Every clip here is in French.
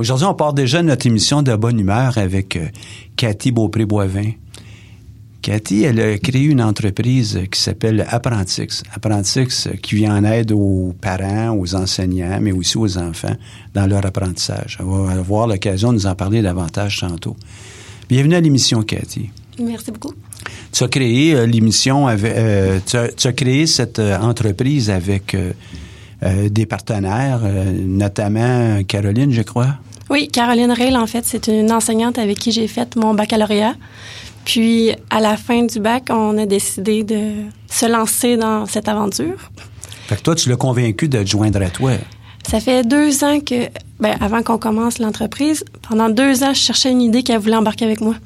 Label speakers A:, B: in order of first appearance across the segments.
A: Aujourd'hui, on part déjà notre émission de bonne humeur avec euh, Cathy Beaupré-Boivin. Cathy, elle a créé une entreprise qui s'appelle Apprentix. Apprentix euh, qui vient en aide aux parents, aux enseignants, mais aussi aux enfants dans leur apprentissage. On va avoir l'occasion de nous en parler davantage tantôt. Bienvenue à l'émission, Cathy.
B: Merci beaucoup.
A: Tu as créé euh, l'émission avec, tu, as, créé cette entreprise avec des partenaires, notamment Caroline, je crois.
B: Oui, Caroline Rail, en fait, c'est une enseignante avec qui j'ai fait mon baccalauréat. Puis, à la fin du bac, on a décidé de se lancer dans cette aventure.
A: Fait que toi, tu l'as convaincu de te joindre à toi.
B: Ça fait deux ans que, ben, avant qu'on commence l'entreprise, pendant deux ans, je cherchais une idée qu'elle voulait embarquer avec moi.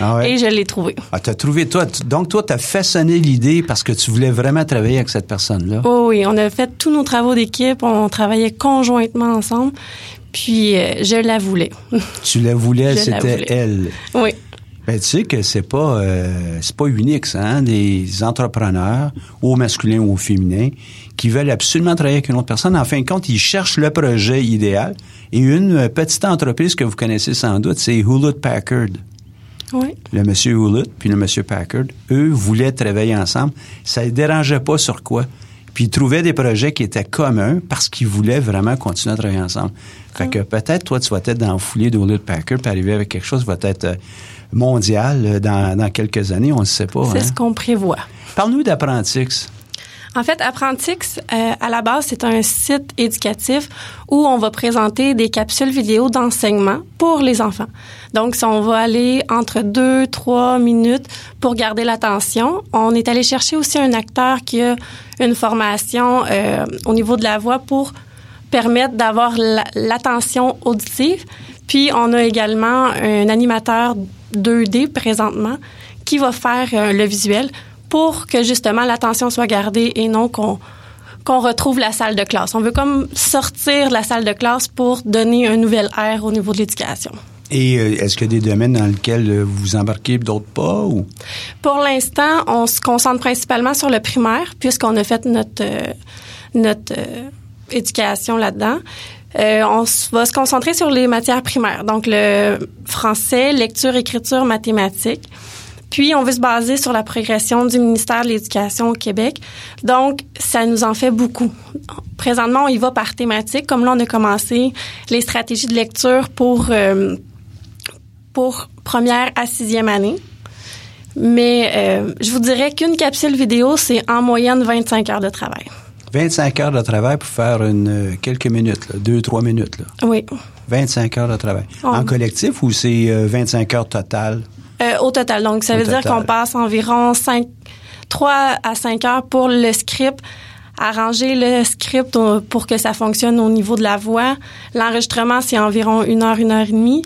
B: Ah ouais? Et je l'ai trouvée.
A: Ah, t'as trouvé, toi. Donc, toi, t'as façonné l'idée parce que tu voulais vraiment travailler avec cette personne-là?
B: Oh oui, on a fait tous nos travaux d'équipe, on travaillait conjointement ensemble. Puis euh, je la voulais.
A: Tu la voulais, c'était elle.
B: Oui.
A: Ben, tu sais que c'est pas euh, c'est pas unique ça, hein? des entrepreneurs, au masculin ou au féminin, qui veulent absolument travailler avec une autre personne. En fin de compte, ils cherchent le projet idéal. Et une petite entreprise que vous connaissez sans doute, c'est Hewlett Packard.
B: Oui.
A: Le monsieur Hewlett puis le monsieur Packard, eux voulaient travailler ensemble. Ça ne dérangeait pas sur quoi. Puis ils trouvaient des projets qui étaient communs parce qu'ils voulaient vraiment continuer à travailler ensemble. Fait que peut-être, toi, tu vas être dans le foulée de Packer puis arriver avec quelque chose qui va être euh, mondial euh, dans, dans quelques années, on ne sait pas.
B: C'est hein. ce qu'on prévoit.
A: Parle-nous d'Apprentix.
B: En fait, Apprentix, euh, à la base, c'est un site éducatif où on va présenter des capsules vidéo d'enseignement pour les enfants. Donc, si on va aller entre deux, trois minutes pour garder l'attention, on est allé chercher aussi un acteur qui a une formation euh, au niveau de la voix pour permettre d'avoir l'attention auditive. Puis, on a également un animateur 2D présentement qui va faire euh, le visuel pour que justement l'attention soit gardée et non qu'on qu'on retrouve la salle de classe. On veut comme sortir de la salle de classe pour donner un nouvel air au niveau de l'éducation.
A: Et euh, est-ce qu'il y a des domaines dans lesquels euh, vous embarquez, d'autres pas? Ou?
B: Pour l'instant, on se concentre principalement sur le primaire, puisqu'on a fait notre, euh, notre éducation là-dedans. on va se concentrer sur les matières primaires, donc le français, lecture, écriture, mathématiques. Puis, on veut se baser sur la progression du ministère de l'Éducation au Québec. Donc, ça nous en fait beaucoup. Présentement, on y va par thématique. Comme là, on a commencé les stratégies de lecture pour, euh, pour première à sixième année. Mais euh, je vous dirais qu'une capsule vidéo, c'est en moyenne 25 heures de travail.
A: 25 heures de travail pour faire une, euh, quelques minutes, là, deux, trois minutes. Là.
B: Oui.
A: 25 heures de travail. En collectif ou c'est 25 heures totales?
B: Euh, au total. Donc, ça veut dire qu'on passe environ 5, 3 à 5 heures pour le script, arranger le script pour que ça fonctionne au niveau de la voix. L'enregistrement, c'est environ une heure, une heure et demie.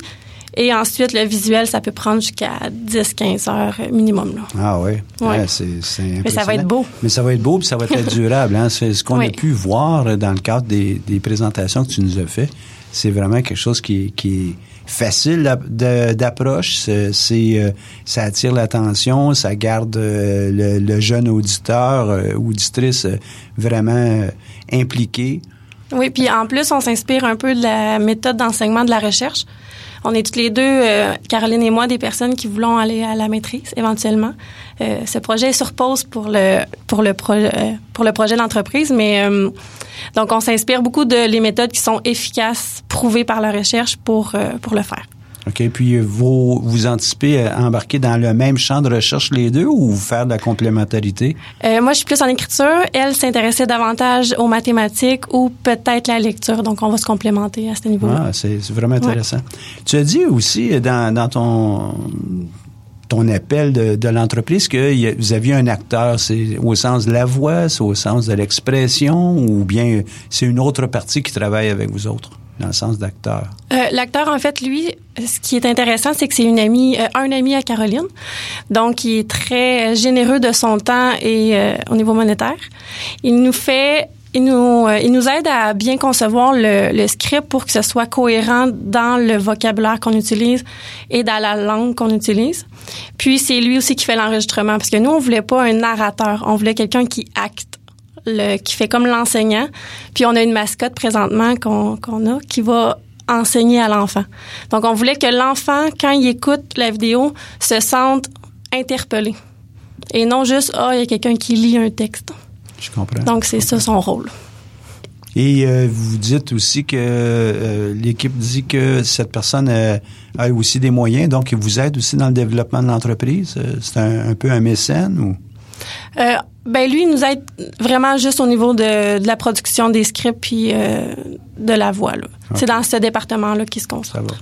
B: Et ensuite, le visuel, ça peut prendre jusqu'à 10-15 heures minimum. Là.
A: Ah oui,
B: ouais.
A: c'est
B: Mais ça va être beau.
A: Mais ça va être beau, puis ça va être durable. Hein? C'est ce qu'on a pu voir dans le cadre des, des, présentations que tu nous as fait. C'est vraiment quelque chose qui, qui est facile d'approche. C'est, euh, ça attire l'attention, ça garde euh, le, jeune auditeur, euh, auditrice vraiment impliqué.
B: Oui, puis en plus, on s'inspire un peu de la méthode d'enseignement de la recherche. On est toutes les deux, Caroline et moi, des personnes qui voulons aller à la maîtrise éventuellement. ce projet est sur pause pour le pour le projet pour le projet d'entreprise, mais donc, on s'inspire beaucoup de les méthodes qui sont efficaces, prouvées par la recherche pour, euh, pour le faire.
A: OK. Puis, vous, vous anticipez à embarquer dans le même champ de recherche les deux ou faire de la complémentarité?
B: Euh, moi, je suis plus en écriture. Elle s'intéressait davantage aux mathématiques ou peut-être la lecture. Donc, on va se complémenter à ce niveau-là.
A: Ah, c'est vraiment intéressant. Tu as dit aussi dans, dans ton ton appel de, l'entreprise que vous aviez un acteur, c'est au sens de la voix, c'est au sens de l'expression, ou bien c'est une autre partie qui travaille avec vous autres? dans le sens d'acteur?
B: Euh, l'acteur, en fait, lui, ce qui est intéressant, c'est que c'est une amie, euh, un ami à Caroline. Donc, il est très généreux de son temps et euh, au niveau monétaire. Il nous fait il nous, nous aide à bien concevoir le, script pour que ce soit cohérent dans le vocabulaire qu'on utilise et dans la langue qu'on utilise. Puis c'est lui aussi qui fait l'enregistrement parce que nous on voulait pas un narrateur, on voulait quelqu'un qui acte qui fait comme l'enseignant. Puis on a une mascotte présentement qu'on a qui va enseigner à l'enfant. Donc on voulait que l'enfant, quand il écoute la vidéo, se sente interpellé. Et non juste, ah, il y a quelqu'un qui lit un texte.
A: Je comprends.
B: Donc c'est ça son rôle.
A: Et euh, vous dites aussi que euh, l'équipe dit que cette personne euh, a aussi des moyens, donc il vous aide aussi dans le développement de l'entreprise. C'est un, un, peu un mécène ou?
B: Ben lui, il nous aide vraiment juste au niveau de, de la production des scripts puis euh, de la voix. C'est dans ce département-là qu'il se concentre.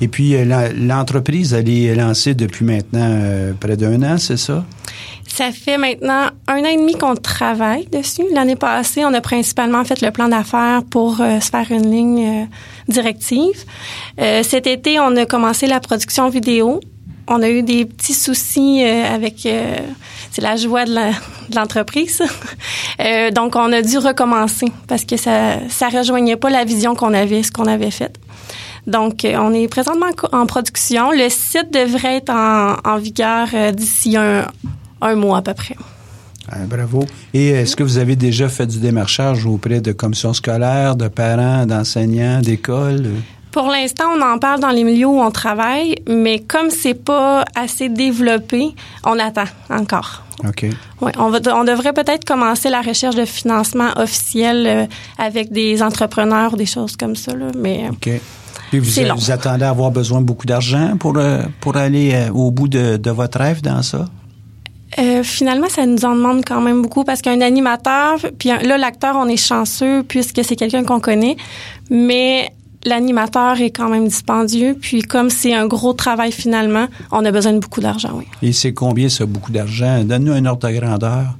A: Et puis euh, l'entreprise, elle est lancée depuis maintenant euh, près d'un an, c'est ça?
B: Ça fait maintenant un an et demi qu'on travaille dessus. L'année passée, on a principalement fait le plan d'affaires pour se faire une ligne directive. cet été, on a commencé la production vidéo on a eu des petits soucis euh, avec euh, c'est la joie de l'entreprise. Euh, donc on a dû recommencer parce que ça ça rejoignait pas la vision qu'on avait, ce qu'on avait fait. Donc on est présentement en production. Le site devrait être en, vigueur d'ici un, mois à peu près.
A: Ah, bravo. Et est-ce que vous avez déjà fait du démarchage auprès de commissions scolaires, de parents, d'enseignants, d'écoles?
B: Pour l'instant, on en parle dans les milieux où on travaille, mais comme c'est pas assez développé, on attend encore.
A: OK.
B: Oui, on, va, on devrait peut-être commencer la recherche de financement officiel euh, avec des entrepreneurs ou des choses comme ça, là, mais
A: OK. Puis vous, vous attendez à avoir besoin de beaucoup d'argent pour, euh, pour aller euh, au bout de, de votre rêve dans ça?
B: finalement, ça nous en demande quand même beaucoup parce qu'un animateur, puis là, l'acteur, on est chanceux puisque c'est quelqu'un qu'on connaît, mais l'animateur est quand même dispendieux. Puis comme c'est un gros travail finalement, on a besoin de beaucoup d'argent, oui.
A: Et c'est combien ça, beaucoup d'argent? Donne-nous un ordre de grandeur.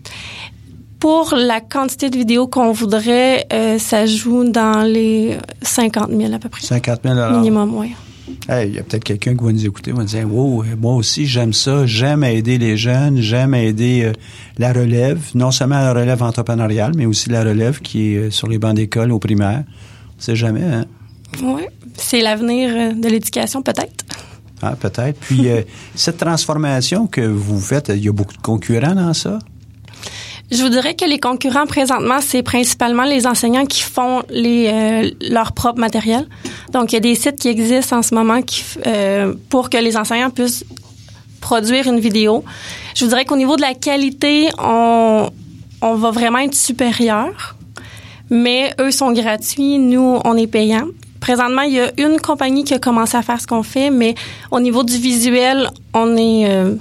B: Pour la quantité de vidéos qu'on voudrait, euh, ça joue dans les 50 000 à peu près.
A: 50 000
B: Minimum, oui.
A: Il y a peut-être quelqu'un qui va nous écouter, va dire Wow, moi aussi j'aime ça, j'aime aider les jeunes, j'aime aider euh, la relève, non seulement la relève entrepreneuriale, mais aussi la relève qui est euh, sur les bancs d'école au primaire. On sait jamais, hein?
B: Oui, c'est l'avenir euh, de l'éducation, peut-être.
A: Ah, peut-être. Puis, euh, cette transformation que vous faites, il y a beaucoup de concurrents dans ça?
B: Je vous dirais que les concurrents présentement, c'est principalement les enseignants qui font les, euh, leur propre matériel. Donc, il y a des sites qui existent en ce moment qui, pour que les enseignants puissent produire une vidéo. Je vous dirais qu'au niveau de la qualité, on, on va vraiment être supérieur. Mais eux sont gratuits, nous, on est payants. Présentement, il y a une compagnie qui a commencé à faire ce qu'on fait, mais au niveau du visuel, on est euh,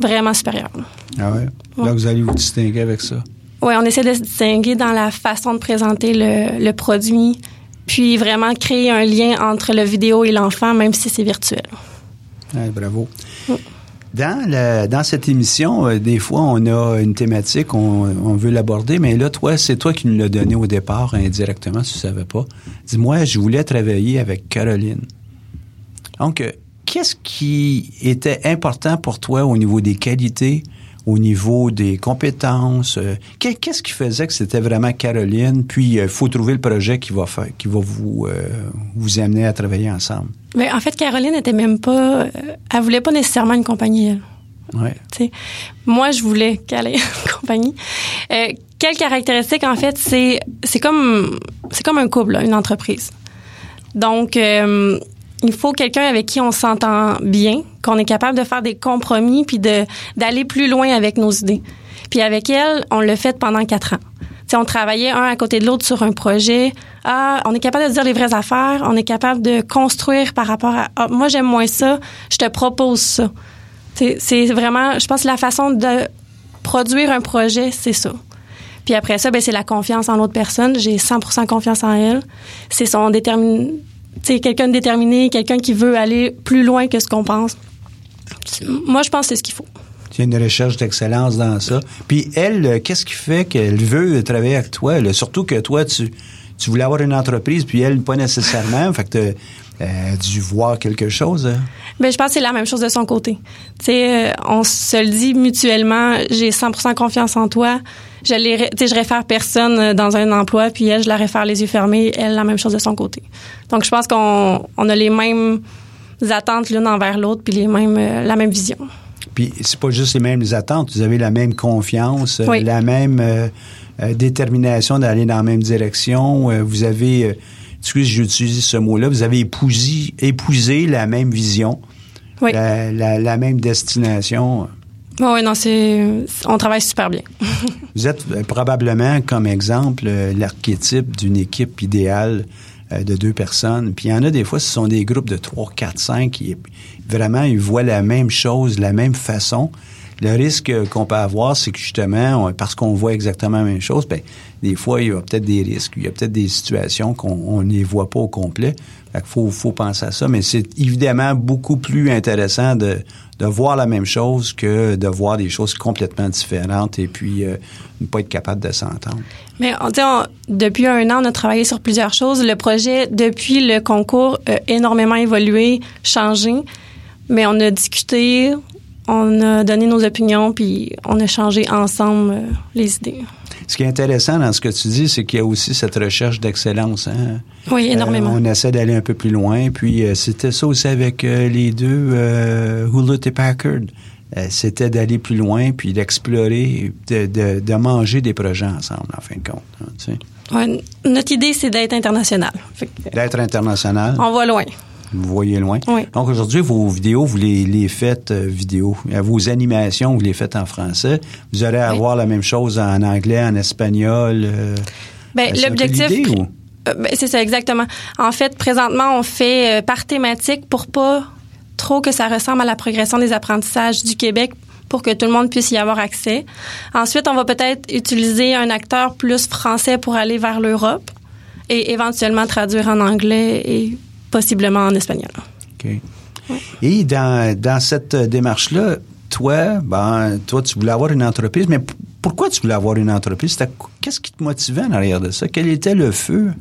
B: vraiment supérieur.
A: Ah ouais? Là, vous allez vous distinguer avec ça?
B: Oui, on essaie de se distinguer dans la façon de présenter le, produit, puis vraiment créer un lien entre le vidéo et l'enfant, même si c'est virtuel.
A: Ouais, bravo. Dans, dans cette émission, euh, des fois, on a une thématique, on, on veut l'aborder, mais là, toi, c'est toi qui nous l'as donné au départ indirectement, si tu savais pas. Dis-moi, je voulais travailler avec Caroline. Donc, euh, qu'est-ce qui était important pour toi au niveau des qualités, au niveau des compétences? Euh, qu'est-ce qui faisait que c'était vraiment Caroline? Puis, il faut trouver le projet qui va faire, qui va vous, vous amener à travailler ensemble.
B: Mais en fait, Caroline n'était même pas. Euh, elle voulait pas nécessairement une compagnie. Moi, je voulais qu'elle ait une compagnie. Euh, quelle caractéristique, en fait, c'est c'est comme c'est comme un couple, une entreprise. Donc, euh, il faut quelqu'un avec qui on s'entend bien, qu'on est capable de faire des compromis puis de d'aller plus loin avec nos idées. Puis avec elle, on l'a fait pendant quatre ans on travaillait un à côté de l'autre sur un projet, ah, on est capable de dire les vraies affaires, on est capable de construire par rapport à ah, moi j'aime moins ça, je te propose ça. C'est vraiment, je pense, la façon de produire un projet, c'est ça. Puis après ça, ben, c'est la confiance en l'autre personne. J'ai 100% confiance en elle. C'est son déterminé, c'est quelqu'un de déterminé, quelqu'un qui veut aller plus loin que ce qu'on pense. Moi, je pense que c'est ce qu'il faut.
A: Il y a une recherche d'excellence dans ça. Puis elle, euh, qu'est-ce qui fait qu'elle veut travailler avec toi? là? Surtout que toi, tu, tu voulais avoir une entreprise, puis elle, pas nécessairement. fait que euh, dû voir quelque chose. hein?
B: Ben, je pense que c'est la même chose de son côté. Tu sais, euh, on se le dit mutuellement, j'ai 100% confiance en toi. Je les, je réfère personne euh, dans un emploi, puis elle, je la réfère les yeux fermés. Elle, la même chose de son côté. Donc, je pense qu'on on a les mêmes attentes l'une envers l'autre, puis les mêmes, euh, la même vision.
A: Puis c'est pas juste les mêmes attentes, vous avez la même confiance, euh,
B: Oui.
A: la même euh, détermination d'aller dans la même direction. vous avez, euh, excuse, j'utilise ce mot-là, vous avez épousé, épousé la même vision,
B: Oui.
A: la, la- la même destination.
B: Oui, non, c'est, on travaille super bien.
A: Vous êtes euh, probablement, comme exemple, euh, l'archétype d'une équipe idéale euh, de deux personnes. Puis il y en a des fois, ce sont des groupes de trois, quatre, cinq qui vraiment ils voient la même chose, la même façon. Le risque qu'on peut avoir, c'est que justement, parce qu'on voit exactement la même chose, ben, des fois, il y a peut-être des risques, il y a peut-être des situations qu'on on n'y voit pas au complet. Fait qu'il faut, faut penser à ça. Mais c'est évidemment beaucoup plus intéressant de, de voir la même chose que de voir des choses complètement différentes et puis euh, ne pas être capable de s'entendre.
B: Mais on, on- depuis un an, on a travaillé sur plusieurs choses. Le projet, depuis le concours, a énormément évolué, changé. Mais on a discuté, on a donné nos opinions, puis on a changé ensemble euh, les idées.
A: Ce qui est intéressant dans ce que tu dis, c'est qu'il y a aussi cette recherche d'excellence. Hein?
B: Oui, énormément.
A: Euh, on essaie d'aller un peu plus loin. Puis euh, c'était ça aussi avec euh, les deux euh, Hewlett et Packard. C'était d'aller plus loin, puis d'explorer, de, de, de manger des projets ensemble, en fin de compte. hein, tu sais.
B: Ouais, notre idée, c'est d'être international.
A: D'être international,
B: on va loin.
A: Vous voyez loin.
B: Oui.
A: Donc aujourd'hui, vos vidéos, vous les, les faites euh, vidéo. Euh, Vos animations, vous les faites en français. Vous aurez à
B: Oui.
A: avoir la même chose en anglais, en espagnol. euh,
B: Ben, l'objectif.
A: ou?
B: Euh, ben, c'est ça, exactement. En fait, présentement, on fait euh, par thématique pour pas trop que ça ressemble à la progression des apprentissages du Québec pour que tout le monde puisse y avoir accès. Ensuite, on va peut-être utiliser un acteur plus français pour aller vers l'Europe et éventuellement traduire en anglais et possiblement en espagnol.
A: OK. Et dans, dans cette démarche-là, toi, ben, toi, tu voulais avoir une entreprise, mais pourquoi tu voulais avoir une entreprise? Qu'est-ce qui te motivait en arrière de ça? Quel était le feu?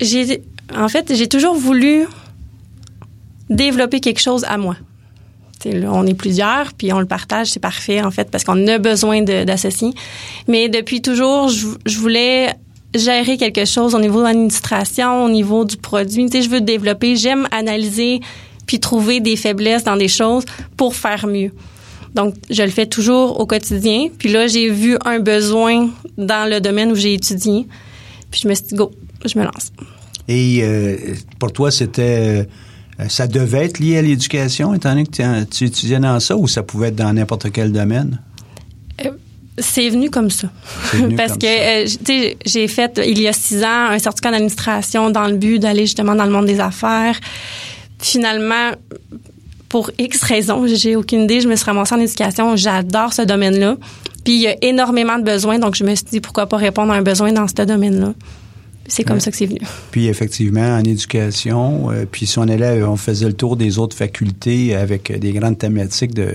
B: J'ai, en fait, j'ai toujours voulu développer quelque chose à moi. Là, on est plusieurs, puis on le partage, c'est parfait, en fait, parce qu'on a besoin d'associés. Mais depuis toujours, je, je voulais gérer quelque chose au niveau de l'administration, au niveau du produit. Tu sais, je veux développer, j'aime analyser puis trouver des faiblesses dans des choses pour faire mieux. Donc, je le fais toujours au quotidien. Puis là, j'ai vu un besoin dans le domaine où j'ai étudié. Puis je me suis dit, go, je me lance.
A: Et euh, pour toi, c'était... euh, ça devait être lié à l'éducation, étant donné que tu- tu étudiais dans ça, ou ça pouvait être dans n'importe quel domaine?
B: C'est venu comme ça.
A: Venu
B: Parce
A: comme
B: que, euh, tu sais, j'ai fait, il y a six ans, un certificat d'administration dans le but d'aller justement dans le monde des affaires. Finalement, pour X raisons, j'ai aucune idée, je me suis ramassée en éducation. J'adore ce domaine-là. Puis il y a énormément de besoins, donc je me suis dit pourquoi pas répondre à un besoin dans ce domaine-là. C'est comme
A: Ouais.
B: ça que c'est venu.
A: Puis effectivement, en éducation, euh, puis si on allait, on faisait le tour des autres facultés avec des grandes thématiques de,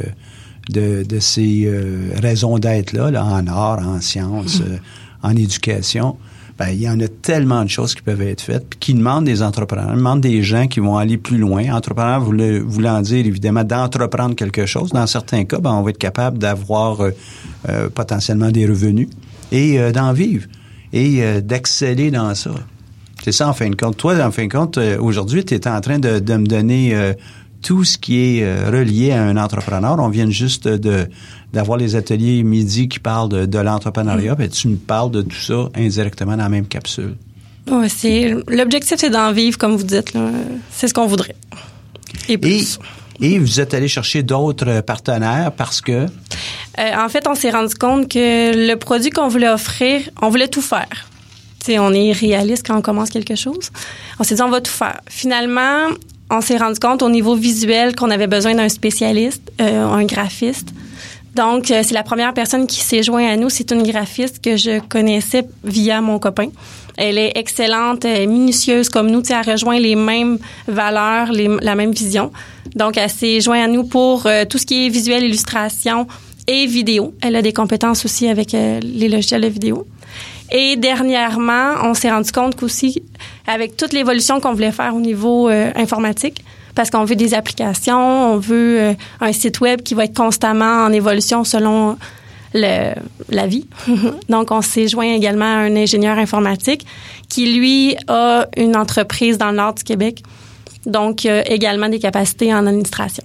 A: de, de ces euh, raisons d'être-là, là, en art, en sciences, euh, en éducation. Ben, il y en a tellement de choses qui peuvent être faites, puis qui demandent des entrepreneurs, demandent des gens qui vont aller plus loin. Entrepreneurs voulait- voulant dire, évidemment, d'entreprendre quelque chose. Dans certains cas, ben, on va être capable d'avoir euh, euh, potentiellement des revenus et euh, d'en vivre et euh, d'exceller dans ça. C'est ça, en fin de compte. Toi, en fin de compte, euh, aujourd'hui, tu es en train de, de me donner euh, tout ce qui est euh, relié à un entrepreneur. On vient juste de d'avoir les ateliers midi qui parlent de, de l'entrepreneuriat, puis tu me parles de tout ça indirectement dans la même capsule.
B: Ouais, c'est l'objectif, c'est d'en vivre, comme vous dites. C'est ce qu'on voudrait. Et
A: Et,
B: plus.
A: et vous êtes allé chercher d'autres partenaires parce que?
B: Euh, en fait, on s'est rendu compte que le produit qu'on voulait offrir, on voulait tout faire. On est réaliste quand on commence quelque chose. On s'est dit, on va tout faire. Finalement, on s'est rendu compte au niveau visuel qu'on avait besoin d'un spécialiste, euh, un graphiste. Donc, euh, c'est la première personne qui s'est jointe à nous. C'est une graphiste que je connaissais via mon copain. Elle est excellente, elle minutieuse comme nous. Elle rejoint les mêmes valeurs, la même vision. Donc, elle s'est jointe à nous pour euh, tout ce qui est visuel, illustration et vidéo. Elle a des compétences aussi avec les logiciels de vidéo. Et dernièrement, on s'est rendu compte qu'aussi, avec toute l'évolution qu'on voulait faire au niveau informatique, parce qu'on veut des applications, on veut euh, un site web qui va être constamment en évolution selon le, la vie. Donc, on s'est joint également à un ingénieur informatique qui, lui, a une entreprise dans le nord du Québec. Donc, euh, également des capacités en administration.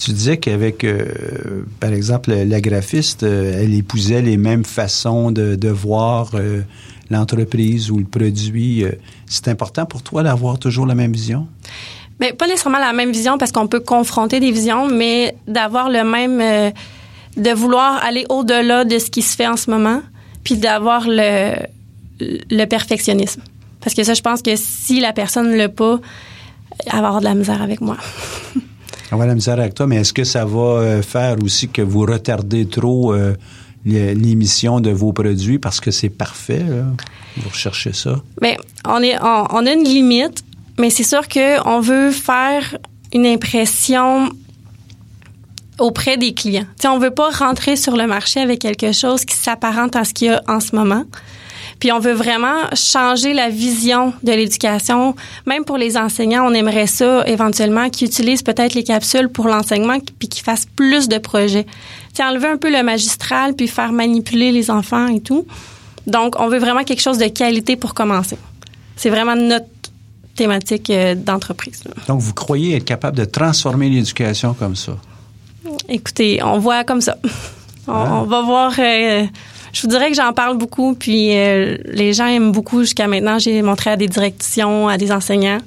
A: Tu disais qu'avec, euh, par exemple, la graphiste, elle épousait les mêmes façons de, de voir l'entreprise ou le produit. C'est important pour toi d'avoir toujours la même vision?
B: Mais pas nécessairement la même vision parce qu'on peut confronter des visions, mais d'avoir le même, euh, de vouloir aller au-delà de ce qui se fait en ce moment, puis d'avoir le, le perfectionnisme. Parce que ça, je pense que si la personne ne l'a pas, elle va avoir de la misère avec moi.
A: elle va la misère avec toi, mais est-ce que ça va euh, faire aussi que vous retardez trop euh, l'émission de vos produits? Parce que c'est parfait? Vous recherchez ça?
B: Bien, on, est, on a une limite mais c'est sûr qu'on veut faire une impression auprès des clients. On veut pas rentrer sur le marché avec quelque chose qui s'apparente à ce qu'il y a en ce moment. Puis on veut vraiment changer la vision de l'éducation. Même pour les enseignants, on aimerait ça éventuellement qu'ils utilisent peut-être les capsules pour l'enseignement puis qu'ils fassent plus de projets. T'sais, enlever un peu le magistral puis faire manipuler les enfants et tout. Donc, on veut vraiment quelque chose de qualité pour commencer. C'est vraiment notre thématique euh, d'entreprise.
A: Donc, vous croyez être capable de transformer l'éducation comme ça?
B: Écoutez, on voit comme ça. On, ah. va voir. Euh, je vous dirais que j'en parle beaucoup, puis euh, les gens aiment beaucoup jusqu'à maintenant. J'ai montré à des directions, à des enseignants.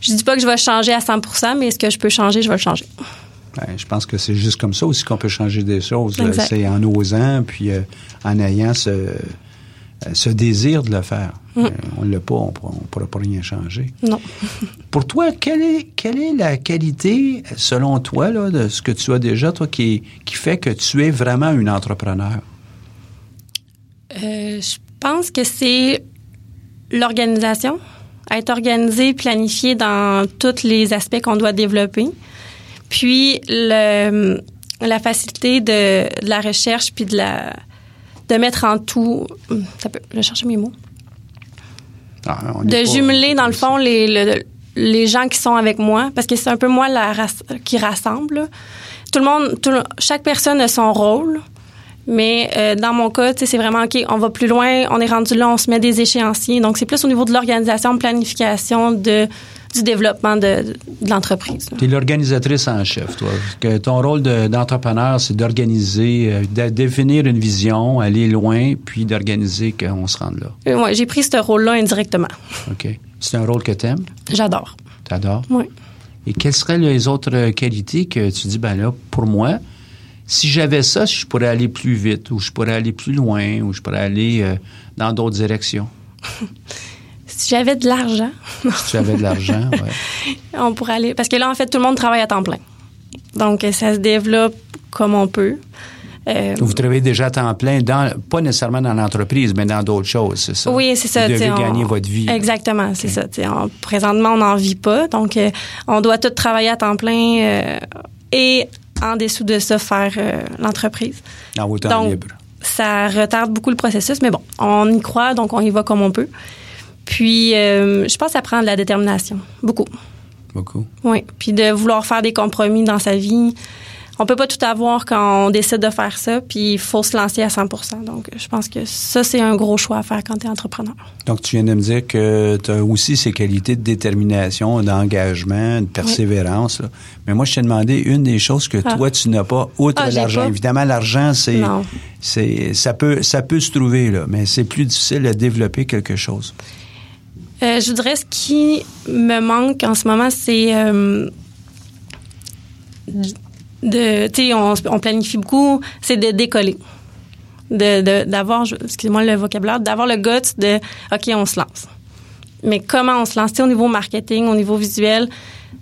B: Je dis pas que je vais changer à 100% mais ce que je peux changer, je vais le changer.
A: je pense que c'est juste comme ça aussi qu'on peut changer des choses. C'est en osant, puis en ayant ce, ce désir de le faire. Mm. Euh, on ne l'a pas, on ne pourra pas rien changer.
B: Non.
A: Pour toi, quelle est, quelle est la qualité, selon toi, là, de ce que tu as déjà, toi, qui, qui fait que tu es vraiment une entrepreneur?
B: Euh, je pense que c'est l'organisation. Être organisé, planifié dans tous les aspects qu'on doit développer. Puis, le, la facilité de, de la recherche puis de la de mettre en tout. Ça peut, je vais chercher mes mots. Ah, de jumeler, dans le fond, les, les gens qui sont avec moi, parce que c'est un peu moi la qui rassemble. Tout le monde, chaque personne a son rôle. Mais euh, dans mon cas, c'est vraiment OK, on va plus loin, on est rendu là, on se met des échéanciers. Donc, c'est plus au niveau de l'organisation, de planification, de du développement de, l'entreprise.
A: Tu es l'organisatrice en chef, toi. Que ton rôle d'entrepreneur, c'est d'organiser, euh, de définir une vision, aller loin, puis d'organiser qu'on se rende là.
B: Euh, oui, j'ai pris ce rôle-là indirectement.
A: OK. C'est un rôle que tu aimes?
B: J'adore.
A: Tu adores?
B: Oui.
A: Et quelles seraient les autres qualités que tu dis, ben là, pour moi, si j'avais ça, je pourrais aller plus vite, ou je pourrais aller plus loin, ou je pourrais aller euh, dans d'autres directions?
B: Si j'avais de l'argent.
A: si tu avais de l'argent, oui.
B: On pourrait aller. Parce que là, en fait, tout le monde travaille à temps plein. Donc, ça se développe comme on peut.
A: Euh, vous travaillez déjà à temps plein, dans, pas nécessairement dans l'entreprise, mais dans d'autres choses, c'est ça?
B: Oui, c'est ça.
A: Vous devez gagner votre vie.
B: Exactement, c'est ça. présentement, on n'en vit pas. Donc, euh, on doit tout travailler à temps plein euh, et en dessous de ça, faire l'entreprise.
A: Vos temps
B: donc, Ça retarde beaucoup le processus, mais bon, on y croit, donc on y va comme on peut. Puis, euh, je pense que ça prend de la détermination. Beaucoup.
A: Beaucoup.
B: Oui. Puis de vouloir faire des compromis dans sa vie. On peut pas tout avoir quand on décide de faire ça, puis il faut se lancer à 100% Donc, je pense que ça, c'est un gros choix à faire quand tu es entrepreneur.
A: Donc, tu viens de me dire que tu as aussi ces qualités de détermination, d'engagement, de persévérance. Mais moi, je t'ai demandé une des choses que ah. toi, tu n'as pas, outre ah, l'argent. Évidemment, l'argent, c'est, c'est, ça peut, ça peut se trouver, là, mais c'est plus difficile de développer quelque chose.
B: Euh, je voudrais ce qui me manque en ce moment, c'est euh, de, tu sais, on, on, planifie beaucoup, c'est de décoller, de d'avoir, excusez-moi le vocabulaire, d'avoir le guts de, ok, on se lance. Mais comment on se lance, au niveau marketing, au niveau visuel,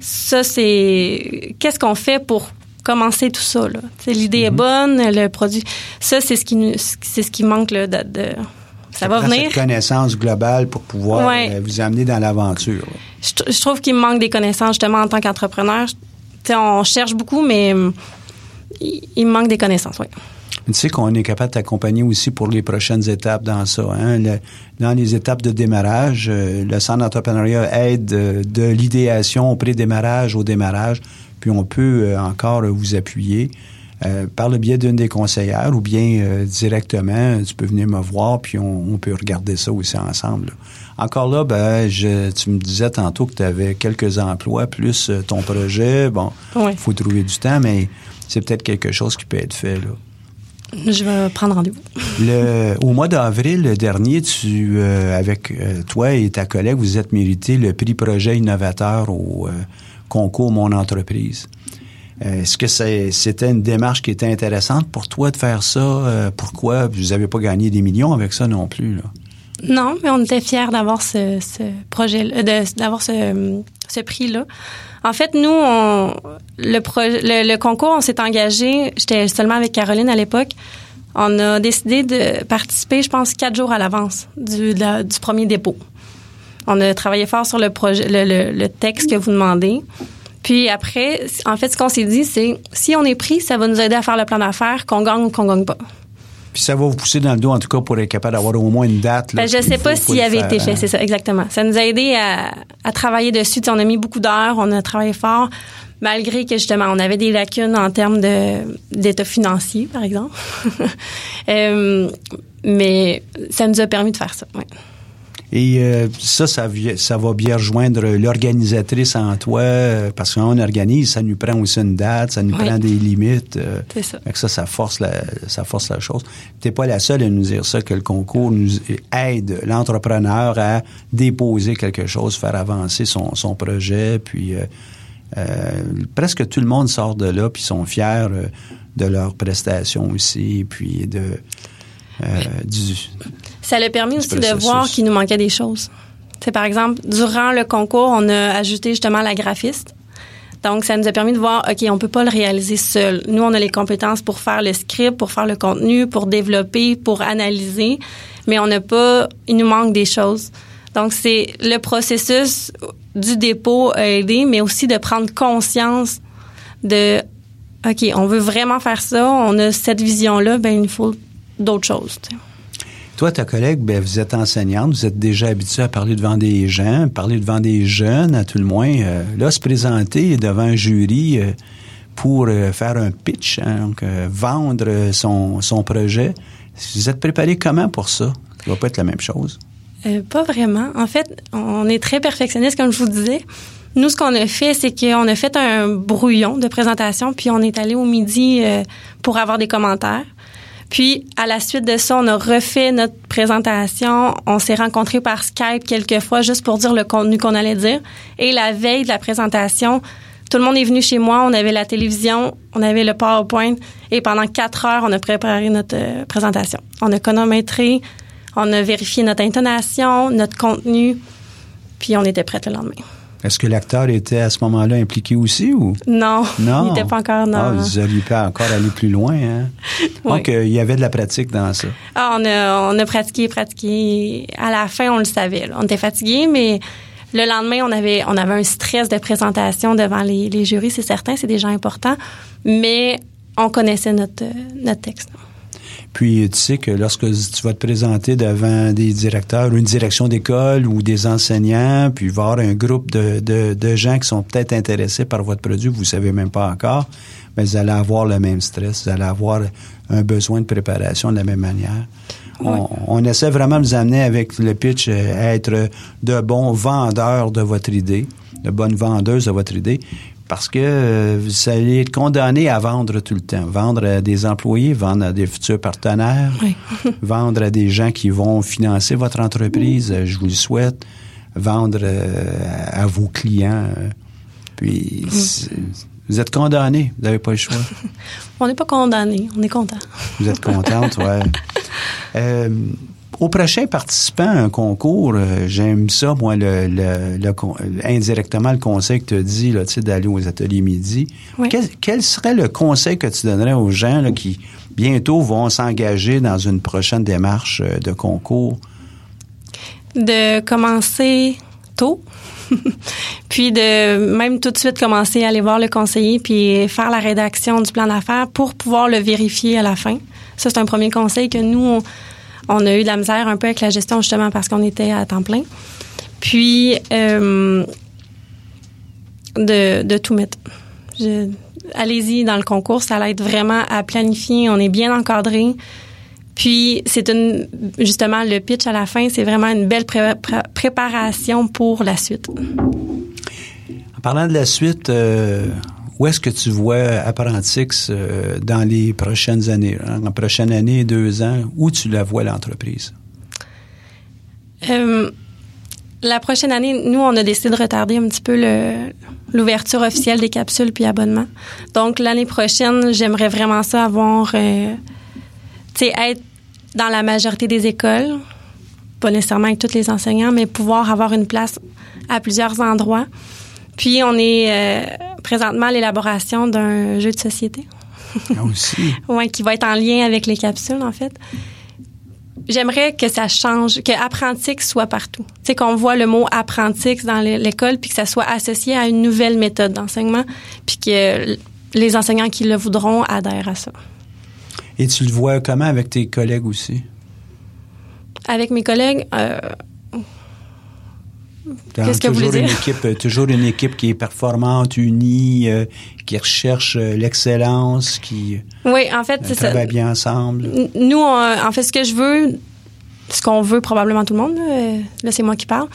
B: ça c'est, qu'est-ce qu'on fait pour commencer tout ça. Là? L'idée est bonne, le produit. Ça, c'est ce qui c'est ce qui manque là, de, de ça, va venir.
A: Cette connaissance globale pour pouvoir
B: Ouais.
A: euh, vous amener dans l'aventure.
B: Je, je trouve qu'il me manque des connaissances justement en tant qu'entrepreneur. On cherche beaucoup, mais hum, il, manque des connaissances. Oui.
A: Tu sais qu'on est capable de t'accompagner aussi pour les prochaines étapes dans ça. Hein? Dans les étapes de démarrage, euh, le centre d'entrepreneuriat aide euh, de l'idéation au pré-démarrage au démarrage, puis on peut euh, encore euh, vous appuyer euh, par le biais d'une des conseillères ou bien euh, directement, tu peux venir me voir, puis on, peut regarder ça aussi ensemble. Encore là, ben, je, tu me disais tantôt que tu avais quelques emplois plus euh, ton projet. Bon, il faut trouver du temps, mais c'est peut-être quelque chose qui peut être fait. Là.
B: Je vais prendre rendez-vous.
A: Le, au mois d'avril dernier, tu, euh, avec euh, toi et ta collègue, vous êtes mérité le prix projet innovateur au euh, concours Mon entreprise. Est-ce que c'est- c'était une démarche qui était intéressante pour toi de faire ça? Pourquoi? Vous n'avez pas gagné des millions avec ça non plus. Là.
B: Non, mais on était fiers d'avoir ce, ce projet, de- d'avoir ce, prix-là. En fait, nous, on, le, le, concours, on s'est engagé. J'étais seulement avec Caroline à l'époque. On a décidé de participer, je pense, quatre jours à l'avance du, la- du premier dépôt. On a travaillé fort sur le- le texte que vous demandez. Puis après, en fait, ce qu'on s'est dit, c'est si on est pris, ça va nous aider à faire le plan d'affaires, qu'on gagne ou qu'on gagne pas.
A: Puis ça va vous pousser dans le dos, en tout cas, pour être capable d'avoir au moins une date. là,
B: Ben, je
A: qu'il
B: sais
A: faut-
B: pas s'il avait
A: faire,
B: été fait,
A: hein.
B: c'est ça, exactement. Ça nous a aidé à, à travailler dessus. Tu sais, on a mis beaucoup d'heures, on a travaillé fort, malgré que justement, on avait des lacunes en termes de d'état financier, par exemple. Euh, mais ça nous a permis de faire ça. Ouais.
A: Et euh, ça, ça, ça va bien rejoindre l'organisatrice en toi, euh, parce qu'on organise, ça nous prend aussi une date, ça nous
B: Oui.
A: prend des limites. euh,
B: C'est ça.
A: fait que ça, ça force la, ça force la chose. T'es pas la seule à nous dire ça, que le concours nous aide l'entrepreneur à déposer quelque chose, faire avancer son, son projet, puis euh, euh, presque tout le monde sort de là, puis sont fiers de leurs prestations aussi, puis de euh, du,
B: Ça l'a permis aussi de voir qu'il nous manquait des choses. Sais, par exemple, durant le concours, on a ajouté justement la graphiste. Donc, ça nous a permis de voir, OK, on peut pas le réaliser seul. Nous, on a les compétences pour faire le script, pour faire le contenu, pour développer, pour analyser, mais on n'a pas, il nous manque des choses. Donc, c'est le processus du dépôt a aidé, mais aussi de prendre conscience de, OK, on veut vraiment faire ça, on a cette vision-là, ben, il nous faut d'autres choses.
A: Toi, ta collègue, ben, vous êtes enseignante, vous êtes déjà habituée à parler devant des gens, parler devant des jeunes, à tout le moins. Euh, là, se présenter devant un jury euh, pour euh, faire un pitch, hein, donc euh, vendre son, son projet. Vous êtes préparé comment pour ça? Ça va pas être la même chose.
B: Euh, pas vraiment. En fait, on est très perfectionniste, comme je vous disais. Nous, ce qu'on a fait, c'est qu'on a fait un brouillon de présentation, puis on est allé au midi pour avoir des commentaires. Puis, à la suite de ça, on a refait notre présentation. On s'est rencontrés par Skype quelques fois juste pour dire le contenu qu'on allait dire. Et la veille de la présentation, tout le monde est venu chez moi. On avait la télévision, on avait le PowerPoint. Et pendant quatre heures, on a préparé notre euh, présentation. On a chronométré, on a vérifié notre intonation, notre contenu. Puis, on était prêts le lendemain.
A: Est-ce que l'acteur était à ce moment-là impliqué aussi ou?
B: Non,
A: Non?
B: il n'était pas encore
A: Ah,
B: dans...
A: vous auriez pu encore aller plus loin, hein? Donc, euh, il y avait de la pratique dans ça.
B: Ah, on a, on a pratiqué, pratiqué. À la fin, on le savait. là. On était fatigué, mais le lendemain, on avait, on avait un stress de présentation devant les, les jurys, c'est certain, c'est des gens importants, mais on connaissait notre, euh, notre texte.
A: Puis tu sais que lorsque tu vas te présenter devant des directeurs, une direction d'école ou des enseignants, puis voir un groupe de, de, de gens qui sont peut-être intéressés par votre produit, vous savez même pas encore, mais vous allez avoir le même stress, vous allez avoir un besoin de préparation de la même manière. On, on essaie vraiment de vous amener avec le pitch euh, à être de bons vendeurs de votre idée, de bonnes vendeuses de votre idée, parce que euh, vous allez être condamné à vendre tout le temps. Vendre à des employés, vendre à des futurs partenaires,
B: Oui.
A: vendre à des gens qui vont financer votre entreprise, euh, je vous le souhaite, vendre euh, à vos clients. euh, Puis c'est- vous êtes condamné, vous n'avez pas le choix.
B: On n'est pas condamné, on est content.
A: Vous êtes contente, ouais. Euh, Au prochain participant à un concours, euh, j'aime ça, moi, le, le, le, indirectement, le conseil que tu as dit, là, d'aller aux ateliers midi. Quel, quel, serait le conseil que tu donnerais aux gens là, qui bientôt vont s'engager dans une prochaine démarche euh, de concours?
B: De commencer tôt. puis de même tout de suite commencer à aller voir le conseiller puis faire la rédaction du plan d'affaires pour pouvoir le vérifier à la fin. Ça, c'est un premier conseil que nous, on, on a eu de la misère un peu avec la gestion justement parce qu'on était à temps plein. Puis, euh, de, tout mettre. allez-y dans le concours, ça l'aide vraiment à planifier. On est bien encadré. Puis, c'est une, justement, le pitch à la fin, c'est vraiment une belle préparation pour la suite.
A: En parlant de la suite, euh, où est-ce que tu vois Apprentix euh, dans les prochaines années, dans la prochaine année, deux ans, où tu la vois l'entreprise?
B: Euh, la prochaine année, nous, on a décidé de retarder un petit peu l'ouverture officielle des capsules puis abonnements. Donc, l'année prochaine, j'aimerais vraiment ça avoir, euh, tu sais, être dans la majorité des écoles, pas nécessairement avec tous les enseignants, mais pouvoir avoir une place à plusieurs endroits. Puis, on est euh, présentement à l'élaboration d'un jeu de société.
A: Ah, aussi.
B: oui, qui va être en lien avec les capsules, en fait. J'aimerais que ça change, que Apprentix soit partout. Tu sais, qu'on voit le mot Apprentix dans l'école, puis que ça soit associé à une nouvelle méthode d'enseignement, puis que les enseignants qui le voudront adhèrent à ça.
A: Et tu le vois comment avec tes collègues aussi?
B: Avec mes collègues, euh, Qu'est-ce que vous voulez dire?
A: Une équipe, euh, toujours une équipe qui est performante, unie, euh, qui recherche euh, l'excellence, qui
B: oui, en fait,
A: c'est travaille bien ensemble.
B: Nous, en fait, ce que je veux, ce qu'on veut probablement tout le monde, là c'est moi qui parle,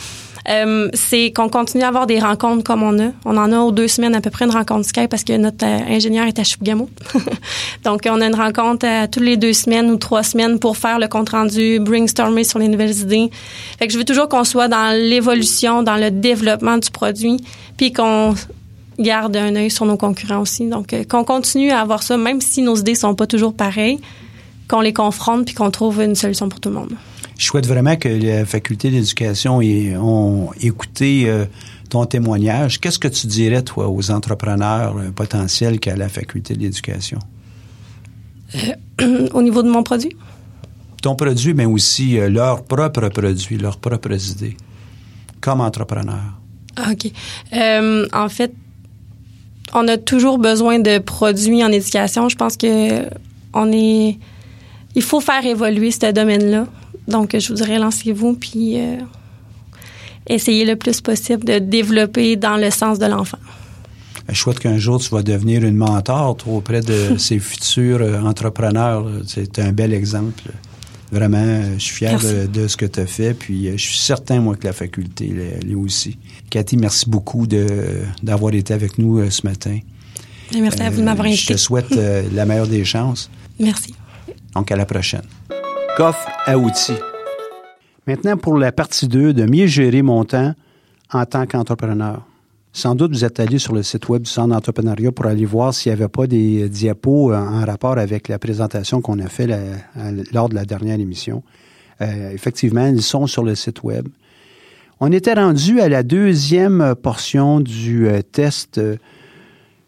B: euh, c'est qu'on continue à avoir des rencontres comme on a. On en a aux deux semaines à peu près une rencontre Skype parce que notre euh, ingénieur est à Chibougamau. Donc, on a une rencontre à, toutes les deux semaines ou trois semaines pour faire le compte-rendu, brainstormer sur les nouvelles idées. Fait que je veux toujours qu'on soit dans l'évolution, dans le développement du produit, puis qu'on garde un œil sur nos concurrents aussi. Donc, euh, qu'on continue à avoir ça, même si nos idées sont pas toujours pareilles, qu'on les confronte puis qu'on trouve une solution pour tout le monde.
A: Je souhaite vraiment que la faculté d'éducation ait écouté euh, ton témoignage. Qu'est-ce que tu dirais, toi, aux entrepreneurs euh, potentiels qui a la faculté d'éducation?
B: Euh, au niveau de mon produit?
A: Ton produit, mais aussi leur propre produit, leurs propres idées, comme entrepreneur.
B: Ah, OK. en fait, on a toujours besoin de produits en éducation. Je pense que on est. Il faut faire évoluer ce domaine-là. Donc, je vous dirais, lancez-vous, puis euh, essayez le plus possible de développer dans le sens de l'enfant.
A: Je souhaite qu'un jour, tu vas devenir une mentor auprès de ces futurs euh, entrepreneurs. C'est un bel exemple. Vraiment, je suis fier de, ce que tu as fait, puis euh, je suis certain, moi, que la faculté l'est aussi. Cathy, merci beaucoup d'avoir été avec nous ce matin.
B: Merci à vous de m'avoir invité.
A: Je te souhaite la meilleure des chances.
B: Merci.
A: Donc, à la prochaine coffre à outils. Maintenant, pour la partie 2 de mieux gérer mon temps en tant qu'entrepreneur. Sans doute, vous êtes allé sur le site web du Centre d'entrepreneuriat pour aller voir s'il n'y avait pas des diapos en rapport avec la présentation qu'on a fait lors de la dernière émission. Euh, effectivement, ils sont sur le site web. On était rendu à la deuxième portion du euh, test euh,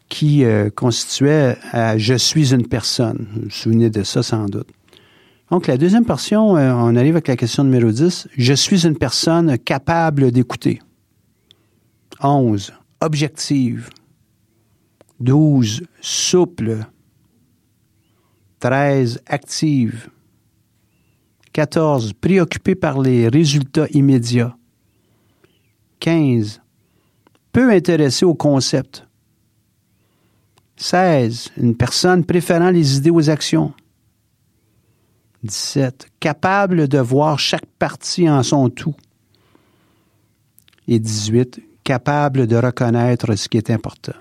A: qui constituait Je suis une personne. Vous vous souvenez de ça sans doute. Donc, la deuxième portion, euh, on arrive avec la question numéro 10. Je suis une personne capable d'écouter. 11. Objective. 12. Souple. 13. Active. 14. Préoccupé par les résultats immédiats. 15. Peu intéressé au concept. 16. Une personne préférant les idées aux actions. 17. Capable de voir chaque partie en son tout. Et 18. Capable de reconnaître ce qui est important.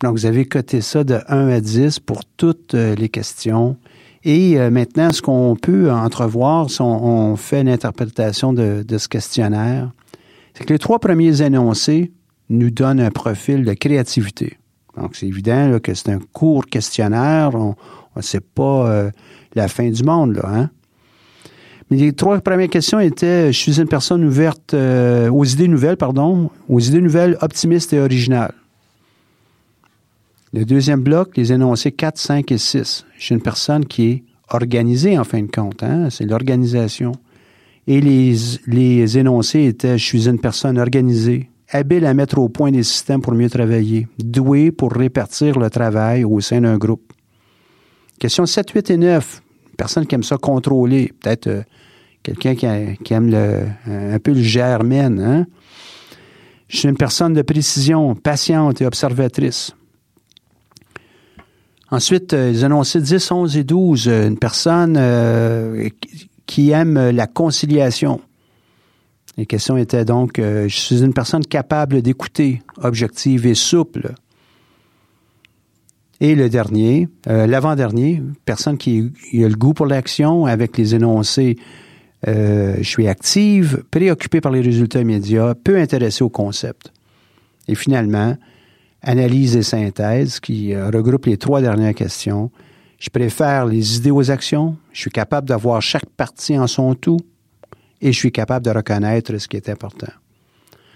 A: Donc, vous avez coté ça de 1 à 10 pour toutes euh, les questions. Et euh, maintenant, ce qu'on peut entrevoir, si on, fait l'interprétation de, de ce questionnaire, c'est que les trois premiers énoncés nous donnent un profil de créativité. Donc, c'est évident que c'est un court questionnaire. On ne sait pas euh, la fin du monde, là. Hein? Mais les trois premières questions étaient je suis une personne ouverte euh, aux idées nouvelles, pardon, aux idées nouvelles optimistes et originales. Le deuxième bloc, les énoncés 4, 5 et 6. Je suis une personne qui est organisée en fin de compte, hein? c'est l'organisation. Et les, énoncés étaient je suis une personne organisée, habile à mettre au point des systèmes pour mieux travailler, doué pour répartir le travail au sein d'un groupe. Question 7, 8 et 9. Une personne qui aime ça contrôler, peut-être euh, quelqu'un qui, aime le, un peu le germaine. Hein? Je suis une personne de précision, patiente et observatrice. Ensuite, euh, ils annonçaient 10, 11 et 12. Euh, une personne qui aime la conciliation. Les questions étaient donc, je suis une personne capable d'écouter, objective et souple. Et le dernier, l'avant-dernier, personne qui a le goût pour l'action avec les énoncés euh, je suis active, préoccupée par les résultats immédiats, peu intéressée au concept. Et finalement, analyse et synthèse qui euh, regroupe les trois dernières questions. Je préfère les idées aux actions. Je suis capable d'avoir chaque partie en son tout et je suis capable de reconnaître ce qui est important.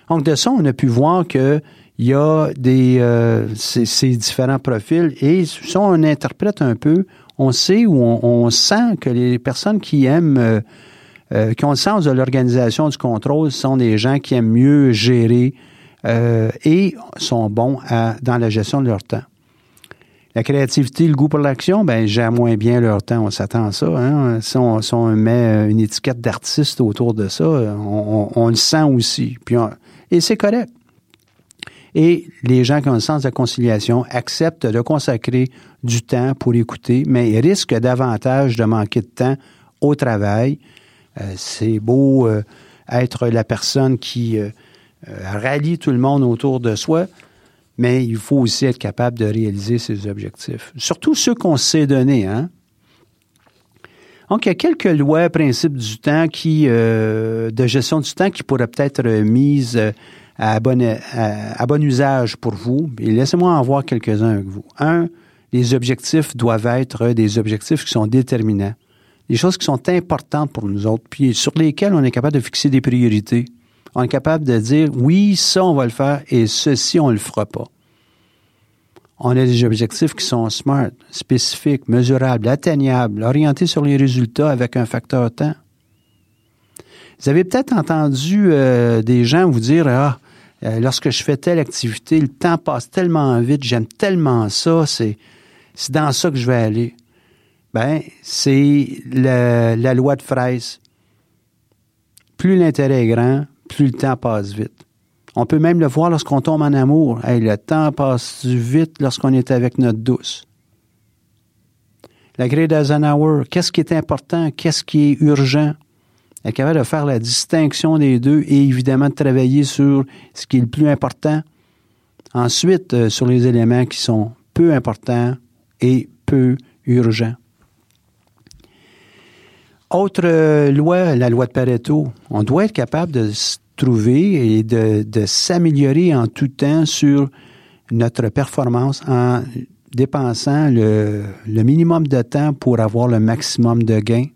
A: Donc, de ça, on a pu voir que il y a des euh, ces, différents profils et si on interprète un peu, on sait ou on, sent que les personnes qui aiment euh, qui ont le sens de l'organisation du contrôle sont des gens qui aiment mieux gérer euh, et sont bons dans la gestion de leur temps. La créativité, le goût pour l'action, ben gèrent moins bien leur temps. On s'attend à ça. Hein? Si, on, met une étiquette d'artiste autour de ça, on, le sent aussi. Puis et c'est correct. Et les gens qui ont le sens de la conciliation acceptent de consacrer du temps pour écouter, mais ils risquent davantage de manquer de temps au travail, euh, c'est beau euh, être la personne qui euh, rallie tout le monde autour de soi, mais il faut aussi être capable de réaliser ses objectifs. Surtout ceux qu'on s'est donnés, hein? Donc, il y a quelques lois, principes du temps qui, de gestion du temps qui pourraient peut être mises à bon, à bon usage pour vous. Laissez-moi en voir quelques-uns avec vous. Un, les objectifs doivent être des objectifs qui sont déterminants des choses qui sont importantes pour nous autres, puis sur lesquelles on est capable de fixer des priorités. On est capable de dire, oui, ça, on va le faire, et ceci, on ne le fera pas. On a des objectifs qui sont smart, spécifiques, mesurables, atteignables, orientés sur les résultats avec un facteur temps. Vous avez peut-être entendu euh, des gens vous dire, ah, euh, lorsque je fais telle activité, le temps passe tellement vite, j'aime tellement ça, c'est, dans ça que je vais aller ben, c'est la loi de fraise. Plus l'intérêt est grand, plus le temps passe vite. On peut même le voir lorsqu'on tombe en amour. le temps passe vite lorsqu'on est avec notre douce. La grille d'Eisenhower, qu'est-ce qui est important, qu'est-ce qui est urgent? Elle est capable de faire la distinction des deux et évidemment de travailler sur ce qui est le plus important. Ensuite, euh, sur les éléments qui sont peu importants et peu urgents. Autre euh, loi, la loi de Pareto. On doit être capable de se trouver et de, s'améliorer en tout temps sur notre performance en dépensant le, minimum de temps pour avoir le maximum de gains.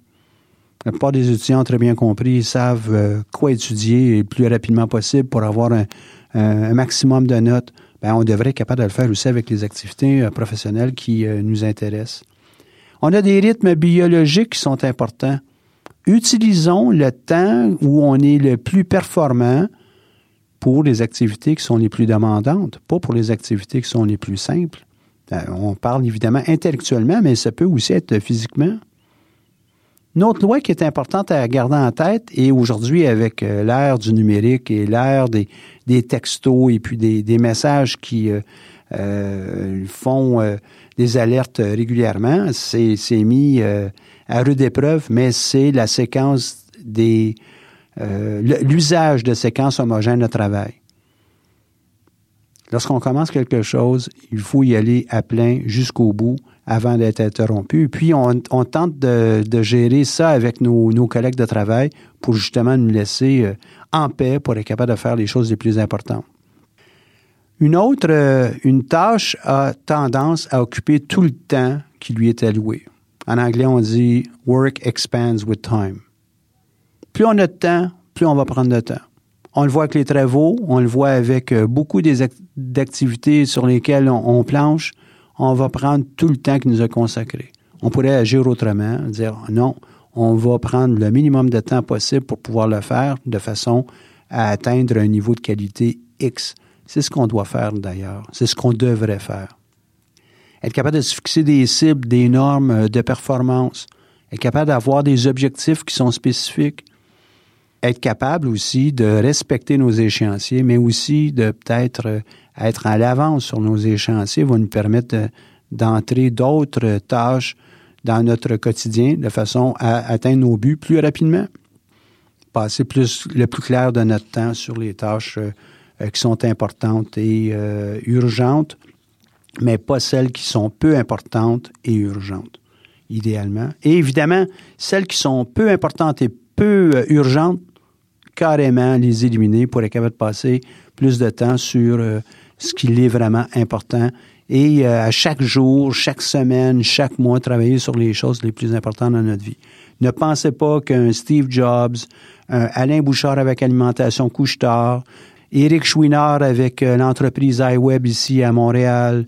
A: La plupart des étudiants, très bien compris, savent euh, quoi étudier le plus rapidement possible pour avoir un, maximum de notes. Ben, on devrait être capable de le faire aussi avec les activités euh, professionnelles qui nous intéressent. On a des rythmes biologiques qui sont importants. Utilisons le temps où on est le plus performant pour les activités qui sont les plus demandantes, pas pour les activités qui sont les plus simples. Euh, on parle évidemment intellectuellement, mais ça peut aussi être physiquement. Une autre loi qui est importante à garder en tête, et aujourd'hui avec euh, l'ère du numérique et l'ère des, textos et puis des, messages qui euh, font des alertes régulièrement, c'est mis à rude épreuve, mais c'est la séquence des euh, l'usage de séquences homogènes de travail. Lorsqu'on commence quelque chose, il faut y aller à plein jusqu'au bout avant d'être interrompu. Puis on, tente de, gérer ça avec nos, collègues de travail pour justement nous laisser euh, en paix pour être capable de faire les choses les plus importantes. Une autre, euh, une tâche a tendance à occuper tout le temps qui lui est alloué. En anglais, on dit work expands with time. Plus on a de temps, plus on va prendre de temps. On le voit avec les travaux, on le voit avec euh, beaucoup d'activités sur lesquelles on, planche. On va prendre tout le temps qui nous a consacré. On pourrait agir autrement, dire non, on va prendre le minimum de temps possible pour pouvoir le faire de façon à atteindre un niveau de qualité X. C'est ce qu'on doit faire d'ailleurs. C'est ce qu'on devrait faire. Être capable de se fixer des cibles, des normes euh, de performance. Être capable d'avoir des objectifs qui sont spécifiques. Être capable aussi de respecter nos échéanciers, mais aussi de peut-être euh, être à l'avance sur nos échéanciers va nous permettre d'entrer d'autres tâches dans notre quotidien de façon à atteindre nos buts plus rapidement. Passer plus, le plus clair de notre temps sur les tâches euh, euh, qui sont importantes et urgentes, mais pas celles qui sont peu importantes et urgentes, idéalement. Et évidemment, celles qui sont peu importantes et peu euh, urgentes, carrément les éliminer pour être capable de passer plus de temps sur ce qui est vraiment important et à chaque jour, chaque semaine, chaque mois, travailler sur les choses les plus importantes dans notre vie. Ne pensez pas qu'un Steve Jobs, un Alain Bouchard avec Alimentation Couche-Tard, Éric Chouinard avec euh, l'entreprise iWeb ici à Montréal,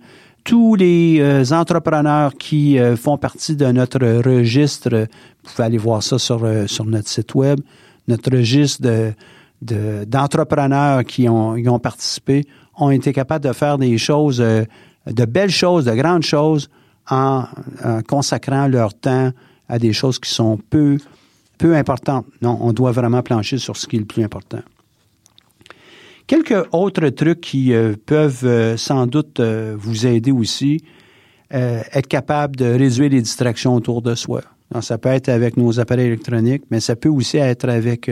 A: tous les euh, entrepreneurs qui euh, font partie de notre registre, vous pouvez aller voir ça sur, sur notre site web, notre registre de, d'entrepreneurs qui ont, ont participé ont été capables de faire des choses, de belles choses, de grandes choses, en, en, consacrant leur temps à des choses qui sont peu, peu importantes. Non, on doit vraiment plancher sur ce qui est le plus important. Quelques autres trucs qui euh, peuvent euh, sans doute euh, vous aider aussi, être capable de réduire les distractions autour de soi. ça peut être avec nos appareils électroniques, mais ça peut aussi être avec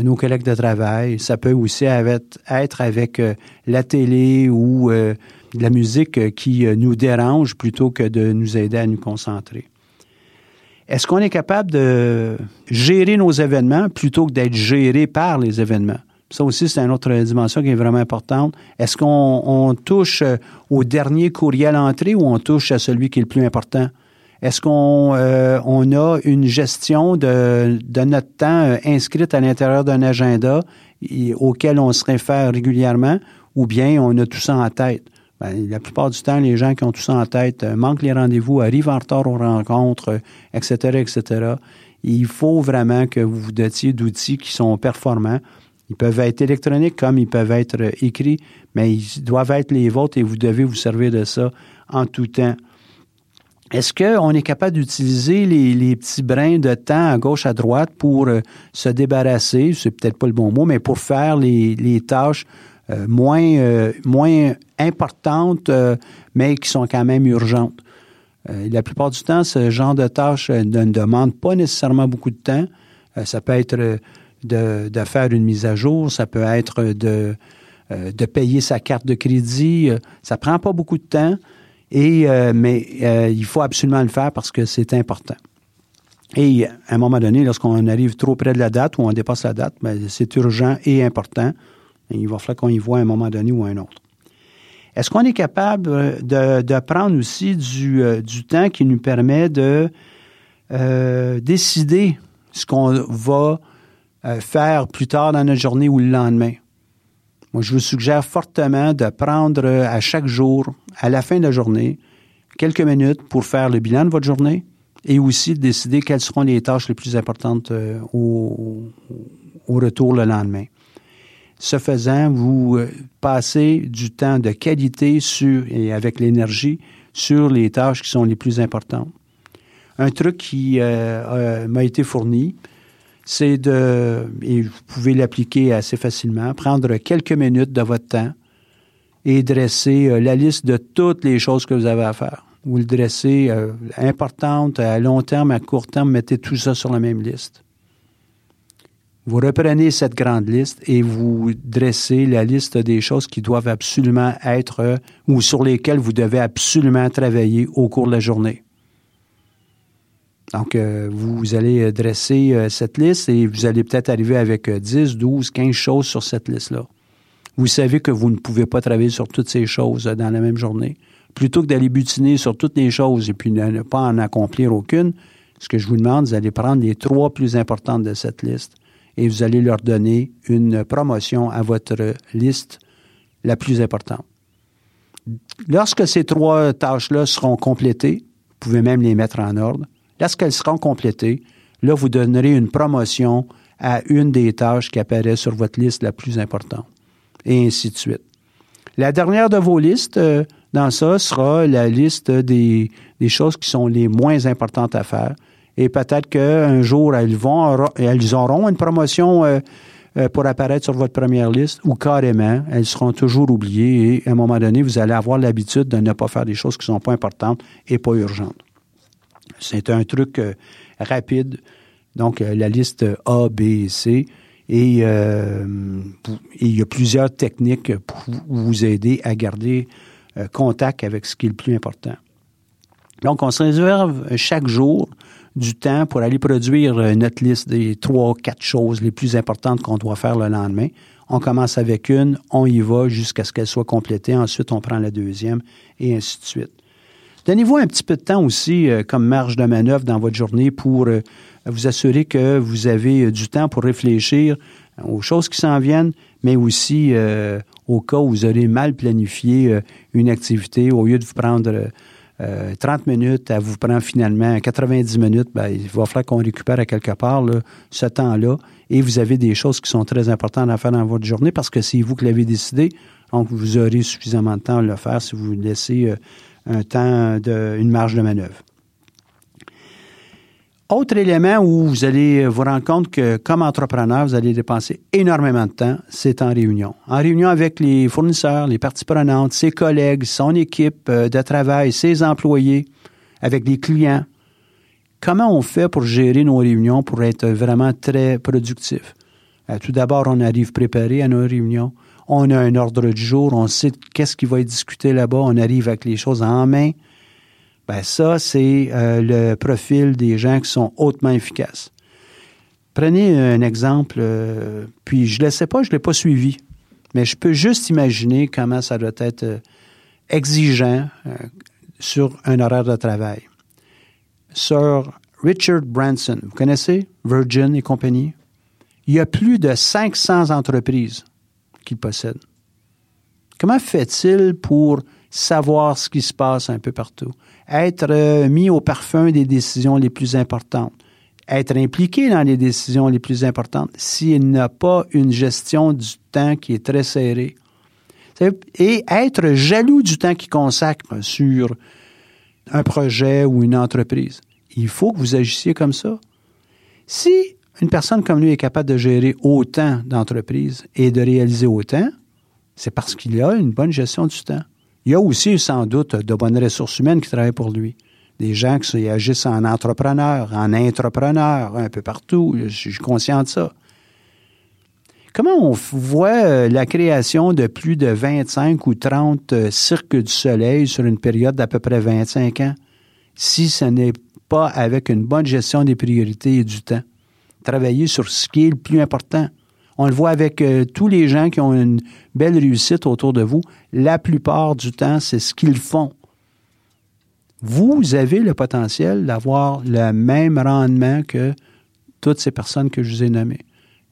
A: nos collègues de travail. Ça peut aussi être avec la télé ou la musique qui nous dérange plutôt que de nous aider à nous concentrer. Est-ce qu'on est capable de gérer nos événements plutôt que d'être géré par les événements? Ça aussi, c'est une autre dimension qui est vraiment importante. Est-ce qu'on touche euh, au dernier courriel entré ou on touche à celui qui est le plus important? Est-ce qu'on euh, on a une gestion de, de notre temps euh, inscrite à l'intérieur d'un agenda auquel on se réfère régulièrement ou bien on a tout ça en tête? Ben, la plupart du temps, les gens qui ont tout ça en tête manquent les rendez-vous, arrivent en retard aux rencontres, etc., etc. Il faut vraiment que vous vous dotiez d'outils qui sont performants ils peuvent être électroniques comme ils peuvent être euh, écrits, mais ils doivent être les vôtres et vous devez vous servir de ça en tout temps. Est-ce qu'on est capable d'utiliser les, petits brins de temps à gauche, à droite pour euh, se débarrasser, c'est peut-être pas le bon mot, mais pour faire les, tâches euh, moins, moins importantes, mais qui sont quand même urgentes? la plupart du temps, ce genre de tâches ne demande pas nécessairement beaucoup de temps. ça peut être de, faire une mise à jour, ça peut être de, euh, de payer sa carte de crédit. Ça prend pas beaucoup de temps, et, euh, mais euh, il faut absolument le faire parce que c'est important. Et à un moment donné, lorsqu'on arrive trop près de la date ou on dépasse la date, ben, c'est urgent et important. il va falloir qu'on y voit à un moment donné ou à un autre. Est-ce qu'on est capable de, de prendre aussi du, du, temps qui nous permet de décider ce qu'on va euh, faire plus tard dans notre journée ou le lendemain. Moi, je vous suggère fortement de prendre euh, à chaque jour, à la fin de la journée, quelques minutes pour faire le bilan de votre journée et aussi de décider quelles seront les tâches les plus importantes euh, au, au, retour le lendemain. Ce faisant, vous passez du temps de qualité sur, et avec l'énergie sur les tâches qui sont les plus importantes. Un truc qui m'a été fourni, c'est de, et vous pouvez l'appliquer assez facilement, prendre quelques minutes de votre temps et dresser euh, la liste de toutes les choses que vous avez à faire. Vous le dressez euh, importante, à long terme, à court terme, mettez tout ça sur la même liste. Vous reprenez cette grande liste et vous dressez la liste des choses qui doivent absolument être euh, ou sur lesquelles vous devez absolument travailler au cours de la journée. Donc, euh, vous allez euh, dresser euh, cette liste et vous allez peut-être arriver avec 10, 12, 15 choses sur cette liste-là. Vous savez que vous ne pouvez pas travailler sur toutes ces choses dans la même journée. Plutôt que d'aller butiner sur toutes les choses et puis ne pas en accomplir aucune, ce que je vous demande, vous allez prendre les trois plus importantes de cette liste et vous allez leur donner une promotion à votre liste la plus importante. Lorsque ces trois tâches-là seront complétées, vous pouvez même les mettre en ordre. Lorsqu'elles seront complétées, là, vous donnerez une promotion à une des tâches qui apparaît sur votre liste la plus importante, et ainsi de suite. La dernière de vos listes, euh, dans ça, sera la liste des, choses qui sont les moins importantes à faire. Et peut-être qu'un jour, elles auront une promotion euh, euh, pour apparaître sur votre première liste ou carrément, elles seront toujours oubliées et à un moment donné, vous allez avoir l'habitude de ne pas faire des choses qui ne sont pas importantes et pas urgentes. C'est un truc euh, rapide. Donc, la liste A, B et C. Et, il y a plusieurs techniques pour vous aider à garder contact avec ce qui est le plus important. Donc, on se réserve chaque jour du temps pour aller produire euh, notre liste des trois, quatre choses les plus importantes qu'on doit faire le lendemain. On commence avec une, on y va jusqu'à ce qu'elle soit complétée. Ensuite, on prend la deuxième et ainsi de suite. Donnez-vous un petit peu de temps aussi euh, comme marge de manœuvre dans votre journée pour euh, vous assurer que vous avez du temps pour réfléchir aux choses qui s'en viennent, mais aussi au cas où vous aurez mal planifié une activité, au lieu de vous prendre 30 euh, minutes, elle vous prend finalement 90 minutes, ben, il va falloir qu'on récupère à quelque part ce temps-là. Et vous avez des choses qui sont très importantes à faire dans votre journée parce que c'est vous qui l'avez décidé. Donc, vous aurez suffisamment de temps à le faire si vous laissez euh, un temps, de, une marge de manœuvre. Autre élément où vous allez vous rendre compte que comme entrepreneur, vous allez dépenser énormément de temps, c'est en réunion. En réunion avec les fournisseurs, les parties prenantes, ses collègues, son équipe euh, de travail, ses employés, avec les clients. Comment on fait pour gérer nos réunions pour être vraiment très productif? Euh, tout d'abord, on arrive préparé à nos réunions. On a un ordre du jour, on sait qu'est-ce qui va être discuté là-bas, on arrive avec les choses en main. Ben ça, c'est euh, le profil des gens qui sont hautement efficaces. Prenez un exemple, euh, puis je ne le sais pas, je ne l'ai pas suivi, mais je peux juste imaginer comment ça doit être euh, exigeant sur un horaire de travail. Sir Richard Branson, vous connaissez? Virgin et compagnie? Il y a plus de 500 entreprises possède. Comment fait-il pour savoir ce qui se passe un peu partout? être euh, mis au parfum des décisions les plus importantes, être impliqué dans les décisions les plus importantes s'il n'a pas une gestion du temps qui est très serrée. Et être jaloux du temps qu'il consacre sur un projet ou une entreprise. Il faut que vous agissiez comme ça. Si une personne comme lui est capable de gérer autant d'entreprises et de réaliser autant, c'est parce qu'il a une bonne gestion du temps. Il y a aussi sans doute de bonnes ressources humaines qui travaillent pour lui. Des gens qui agissent en entrepreneur, en entrepreneur, un peu partout. Je suis conscient de ça. Comment on voit euh, la création de plus de 25 ou 30 euh, cirques du soleil sur une période d'à peu près 25 ans si ce n'est pas avec une bonne gestion des priorités et du temps? Travailler sur ce qui est le plus important. On le voit avec euh, tous les gens qui ont une belle réussite autour de vous. La plupart du temps, c'est ce qu'ils font. Vous avez le potentiel d'avoir le même rendement que toutes ces personnes que je vous ai nommées.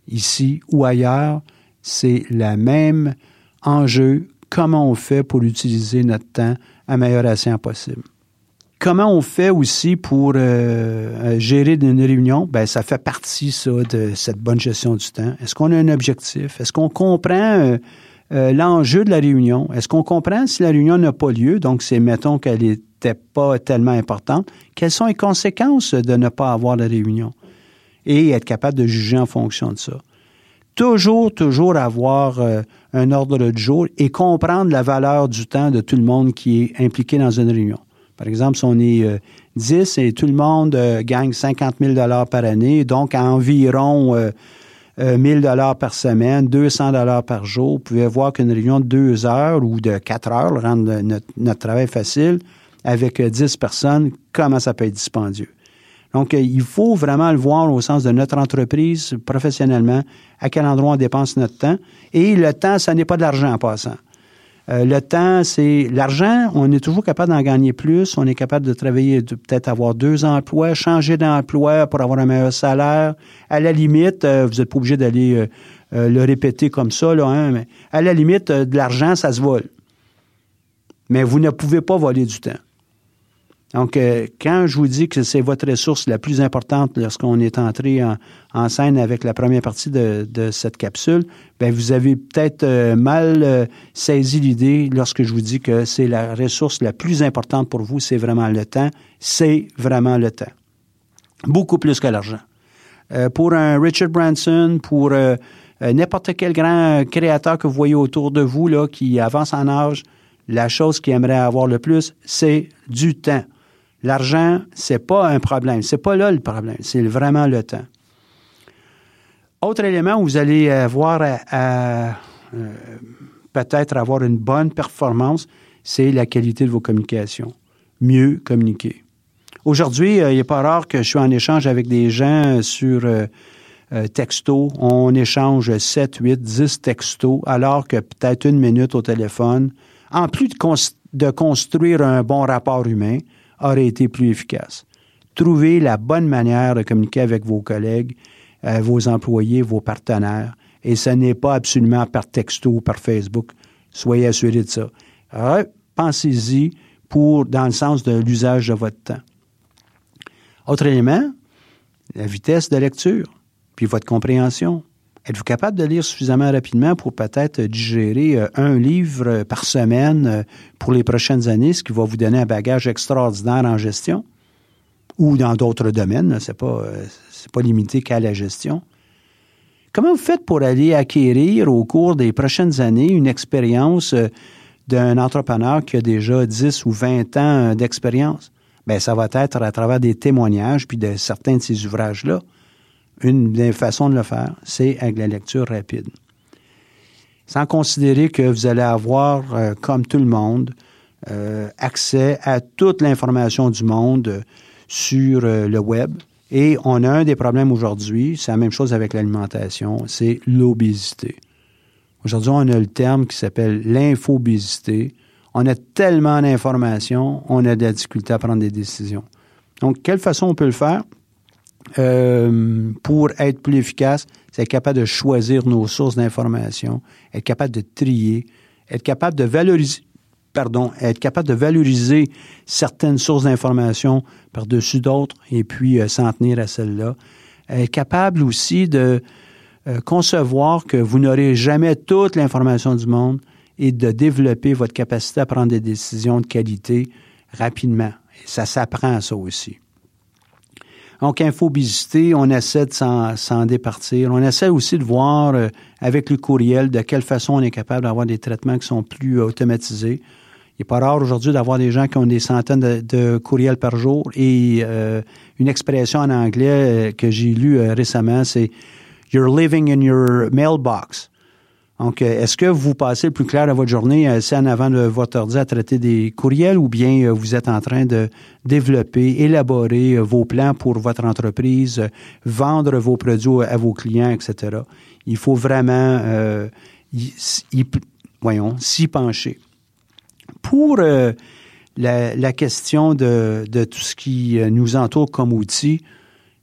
A: Ici ou ailleurs, c'est le même enjeu. Comment on fait pour utiliser notre temps escient possible? Comment on fait aussi pour euh, euh, gérer une réunion? Ben, ça fait partie, ça, de cette bonne gestion du temps. Est-ce qu'on a un objectif? Est-ce qu'on comprend euh, l'enjeu de la réunion? Est-ce qu'on comprend si la réunion n'a pas lieu? Donc, c'est, mettons qu'elle n'était pas tellement importante. Quelles sont les conséquences de ne pas avoir la réunion? Et être capable de juger en fonction de ça? Toujours, toujours avoir un ordre de jour et comprendre la valeur du temps de tout le monde qui est impliqué dans une réunion. Par exemple, si on est 10 euh, et tout le monde euh, gagne 50 000 par année, donc à environ 1 euh, 000 par semaine, 200 par jour, vous pouvez voir qu'une réunion de deux heures ou de quatre heures rend notre, travail facile avec 10 personnes, comment ça peut être dispendieux? Donc, il faut vraiment le voir au sens de notre entreprise, professionnellement, à quel endroit on dépense notre temps. Et le temps, ça n'est pas de l'argent en passant. Euh, le temps, c'est l'argent. On est toujours capable d'en gagner plus. On est capable de travailler, de peut-être avoir deux emplois, changer d'emploi pour avoir un meilleur salaire. À la limite, euh, vous n'êtes pas obligé d'aller euh, le répéter comme ça, là, hein, mais à la limite, de l'argent, ça se vole. Mais vous ne pouvez pas voler du temps. Donc, euh, quand je vous dis que c'est votre ressource la plus importante lorsqu'on est entré en, scène avec la première partie de, cette capsule, ben vous avez peut-être euh, mal euh, saisi l'idée lorsque je vous dis que c'est la ressource la plus importante pour vous, c'est vraiment le temps. C'est vraiment le temps. Beaucoup plus que l'argent. pour un Richard Branson, pour n'importe quel grand créateur que vous voyez autour de vous là, qui avance en âge, la chose qu'il aimerait avoir le plus, c'est du temps. L'argent, c'est pas un problème. C'est pas là le problème. C'est vraiment le temps. Autre élément où vous allez avoir à, euh, peut-être avoir une bonne performance, c'est la qualité de vos communications. Mieux communiquer. Aujourd'hui, euh, il n'est pas rare que je suis en échange avec des gens sur euh, texto. On échange 7, 8, 10 textos, alors que peut-être une minute au téléphone, en plus de construire un bon rapport humain, aurait été plus efficace. Trouvez la bonne manière de communiquer avec vos collègues, euh, vos employés, vos partenaires. Et ce n'est pas absolument par texto ou par Facebook. Soyez assurés de ça. Pensez-y pour, dans le sens de l'usage de votre temps. Autre élément, la vitesse de lecture, puis votre compréhension. Êtes-vous capable de lire suffisamment rapidement pour peut-être digérer euh, un livre par semaine euh, pour les prochaines années, ce qui va vous donner un bagage extraordinaire en gestion? Ou dans d'autres domaines? Ce n'est pas, euh, pas limité qu'à la gestion. Comment vous faites pour aller acquérir au cours des prochaines années une expérience d'un entrepreneur qui a déjà 10 ou 20 ans d'expérience? Bien, ça va être à travers des témoignages puis de certains de ces ouvrages-là. Une des façons de le faire, c'est avec la lecture rapide. Sans considérer que vous allez avoir, euh, comme tout le monde, euh, accès à toute l'information du monde euh, sur le web. Et on a un des problèmes aujourd'hui, c'est la même chose avec l'alimentation, c'est l'obésité. Aujourd'hui, on a le terme qui s'appelle l'infobésité. On a tellement d'informations, on a de la difficulté à prendre des décisions. Donc, quelle façon on peut le faire? Euh, pour être plus efficace, c'est être capable de choisir nos sources d'information, être capable de trier, être capable de valoriser, de valoriser certaines sources d'information par-dessus d'autres et puis euh, s'en tenir à celles-là. Être capable aussi de euh, concevoir que vous n'aurez jamais toute l'information du monde et de développer votre capacité à prendre des décisions de qualité rapidement. Ça s'apprend ça aussi. Donc, infobésité, on essaie de s'en départir. On essaie aussi de voir euh, avec le courriel de quelle façon on est capable d'avoir des traitements qui sont plus automatisés. Il n'est pas rare aujourd'hui d'avoir des gens qui ont des centaines de, courriels par jour et euh, une expression en anglais euh, que j'ai lue récemment, c'est You're living in your mailbox. Donc, euh, est-ce que vous passez le plus clair de votre journée assez en avant de votre ordi à traiter des courriels ou bien euh, vous êtes en train de développer, élaborer euh, vos plans pour votre entreprise, vendre vos produits à vos clients, etc. Il faut vraiment, voyons, s'y pencher. Pour la, question de, de, tout ce qui nous entoure comme outil,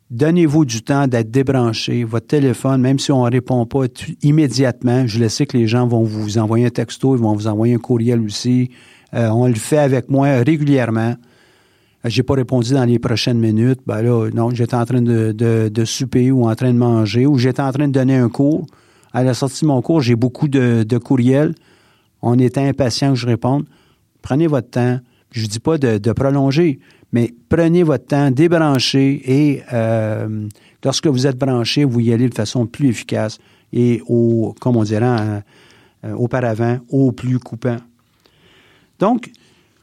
A: Donnez-vous du temps d'être débranché. Votre téléphone, même si on ne répond pas immédiatement, je le sais que les gens vont vous envoyer un texto, ils vont vous envoyer un courriel aussi. Euh, on le fait avec moi régulièrement. Euh, j'ai pas répondu dans les prochaines minutes. Ben là, non, j'étais en train de, souper ou en train de manger ou j'étais en train de donner un cours. À la sortie de mon cours, j'ai beaucoup de, de courriels. On était impatient que je réponde. Prenez votre temps. Je ne dis pas de, prolonger, mais prenez votre temps, débranchez et euh, lorsque vous êtes branché, vous y allez de façon plus efficace et au, comme on dirait euh, euh, auparavant, au plus coupant. Donc,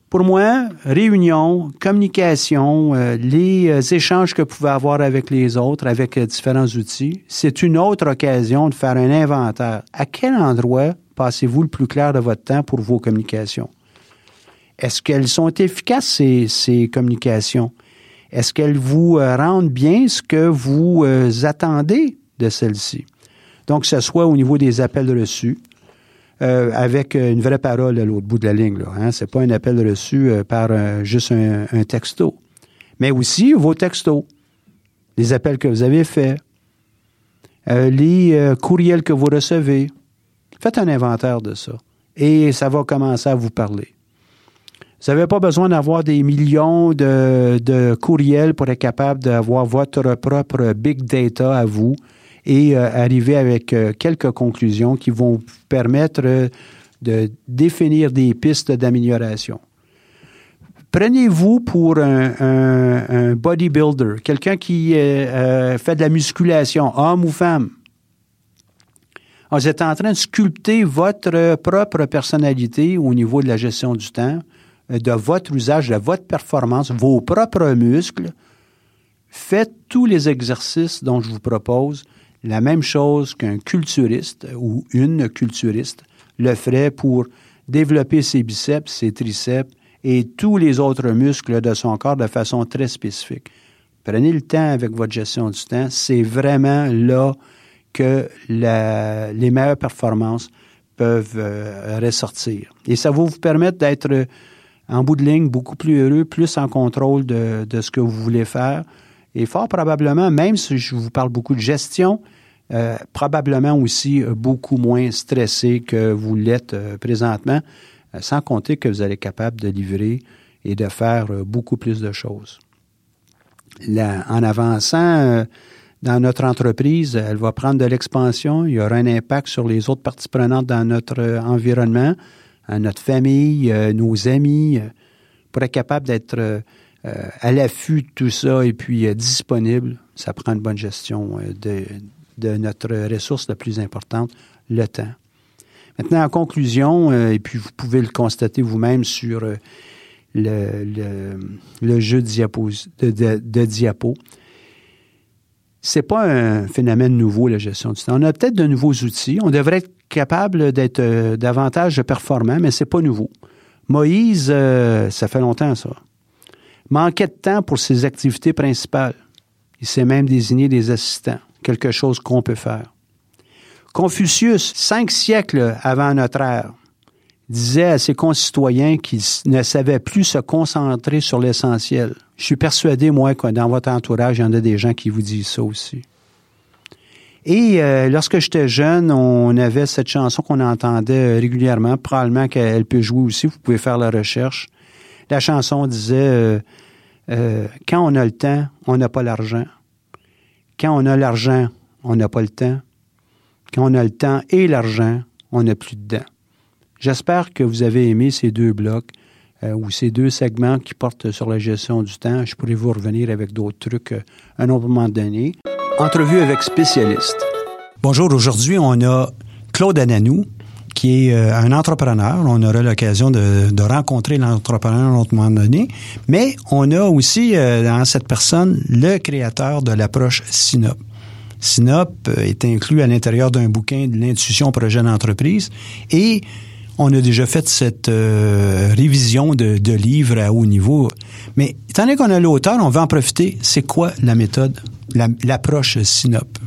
A: pour moi, réunion, communication, les échanges que vous pouvez avoir avec les autres, avec différents outils, c'est une autre occasion de faire un inventaire. À quel endroit passez-vous le plus clair de votre temps pour vos communications? Est-ce qu'elles sont efficaces, ces, communications? Est-ce qu'elles vous euh, rendent bien ce que vous euh, attendez de celle-ci? Donc, que ce soit au niveau des appels reçus, euh, avec une vraie parole à l'autre bout de la ligne. Ce hein? C'est pas un appel reçu par juste un, texto. Mais aussi vos textos, les appels que vous avez faits, les courriels que vous recevez. Faites un inventaire de ça. Et ça va commencer à vous parler. Vous n'avez pas besoin d'avoir des millions de, courriels pour être capable d'avoir votre propre big data à vous et euh, arriver avec euh, quelques conclusions qui vont vous permettre euh, de définir des pistes d'amélioration. Prenez-vous pour un, bodybuilder, quelqu'un qui fait de la musculation, homme ou femme. Vous êtes en train de sculpter votre propre personnalité au niveau de la gestion du temps de votre usage, de votre performance, vos propres muscles, faites tous les exercices dont je vous propose, la même chose qu'un culturiste ou une culturiste le ferait pour développer ses biceps, ses triceps et tous les autres muscles de son corps de façon très spécifique. Prenez le temps avec votre gestion du temps. C'est vraiment là que les meilleures performances peuvent euh, ressortir. Et ça va vous permettre d'être en bout de ligne, beaucoup plus heureux, plus en contrôle de, ce que vous voulez faire. Et fort probablement, même si je vous parle beaucoup de gestion, euh, probablement aussi beaucoup moins stressé que vous l'êtes euh, présentement, euh, sans compter que vous allez être capable de livrer et de faire beaucoup plus de choses. en avançant dans notre entreprise, elle va prendre de l'expansion, il y aura un impact sur les autres parties prenantes dans notre environnement notre famille, euh, nos amis, euh, pour être capable d'être euh, à l'affût de tout ça et puis disponible. Ça prend une bonne gestion de, notre ressource la plus importante, le temps. Maintenant, en conclusion, et puis vous pouvez le constater vous-même sur le, jeu de, diapo, de, de, c'est pas un phénomène nouveau, la gestion du temps. On a peut-être de nouveaux outils. On devrait être capable d'être euh, davantage performant, mais c'est pas nouveau. Moïse, euh, ça fait longtemps, ça. Manquait de temps pour ses activités principales. Il s'est même désigné des assistants, quelque chose qu'on peut faire. Confucius, cinq siècles avant notre ère, disait à ses concitoyens qu'ils ne savaient plus se concentrer sur l'essentiel. Je suis persuadé, moi, que dans votre entourage, il y en a des gens qui vous disent ça aussi. Et euh, lorsque j'étais jeune, on avait cette chanson qu'on entendait régulièrement. Probablement qu'elle peut jouer aussi. Vous pouvez faire la recherche. La chanson disait euh, euh, Quand on a le temps, on n'a pas l'argent. Quand on a l'argent, on n'a pas le temps. Quand on a le temps et l'argent, on n'a plus de dents. J'espère que vous avez aimé ces deux blocs ou ces deux segments qui portent sur la gestion du temps. Je pourrais vous revenir avec d'autres trucs à un autre moment donné. Entrevue avec spécialiste. Bonjour, aujourd'hui, on a Claude Ananou, qui est euh, un entrepreneur. On aura l'occasion de, rencontrer l'entrepreneur à un autre moment donné. Mais on a aussi euh, dans cette personne le créateur de l'approche SINOP. SINOP euh, est inclus à l'intérieur d'un bouquin de l'intuition projet d'entreprise et on a déjà fait cette révision de, de livres à haut niveau. Mais étant donné qu'on a l'auteur, on va en profiter. C'est quoi la méthode? L'approche Synop.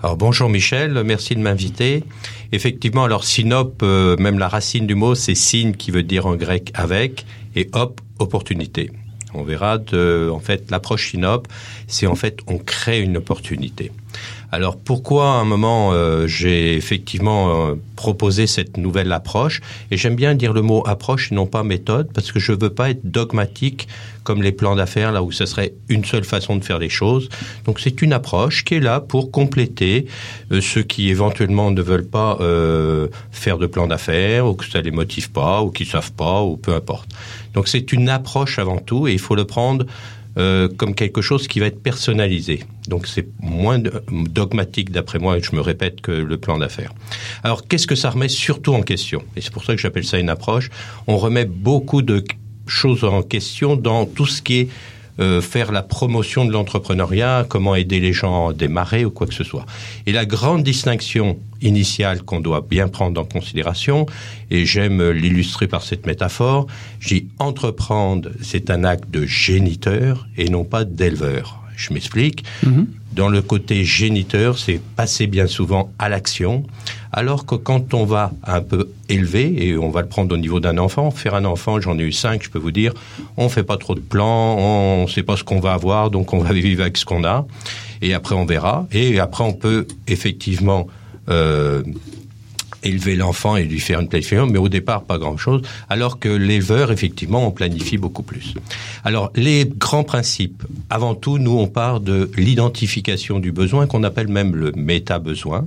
C: Alors bonjour Michel, merci de m'inviter. Effectivement, alors Synop, euh, même la racine du mot, c'est syn qui veut dire en grec avec et hop, opportunité. On verra de, en fait, l'approche Synop, c'est en fait on crée une opportunité. Alors pourquoi à un moment euh, j'ai effectivement euh, proposé cette nouvelle approche? Et j'aime bien dire le mot approche et non pas méthode parce que je veux pas être dogmatique comme les plans d'affaires là où ce serait une seule façon de faire les choses. Donc c'est une approche qui est là pour compléter euh, ceux qui éventuellement ne veulent pas faire de plan d'affaires ou que ça les motive pas ou qui savent pas ou peu importe. Donc c'est une approche avant tout et il faut le prendre euh, comme quelque chose qui va être personnalisé. Donc c'est moins dogmatique d'après moi, et je me répète, que le plan d'affaires. Alors qu'est-ce que ça remet surtout en question? Et c'est pour ça que j'appelle ça une approche. On remet beaucoup de choses en question dans tout ce qui est euh, faire la promotion de l'entrepreneuriat, comment aider les gens à démarrer ou quoi que ce soit. Et la grande distinction initiale qu'on doit bien prendre en considération, et j'aime l'illustrer par cette métaphore, j'ai entreprendre, c'est un acte de géniteur et non pas d'éleveur. Je m'explique. Mm-hmm. Dans le côté géniteur, c'est passer bien souvent à l'action, alors que quand on va un peu élever, et on va le prendre au niveau d'un enfant, faire un enfant, j'en ai eu cinq, je peux vous dire, on fait pas trop de plans, on sait pas ce qu'on va avoir, donc on va vivre avec ce qu'on a, et après on verra, et après on peut effectivement euh, élever l'enfant et lui faire une planification, mais au départ pas grand-chose, alors que l'éleveur, effectivement, on planifie beaucoup plus. Alors, les grands principes, avant tout, nous, on part de l'identification du besoin, qu'on appelle même le méta-besoin.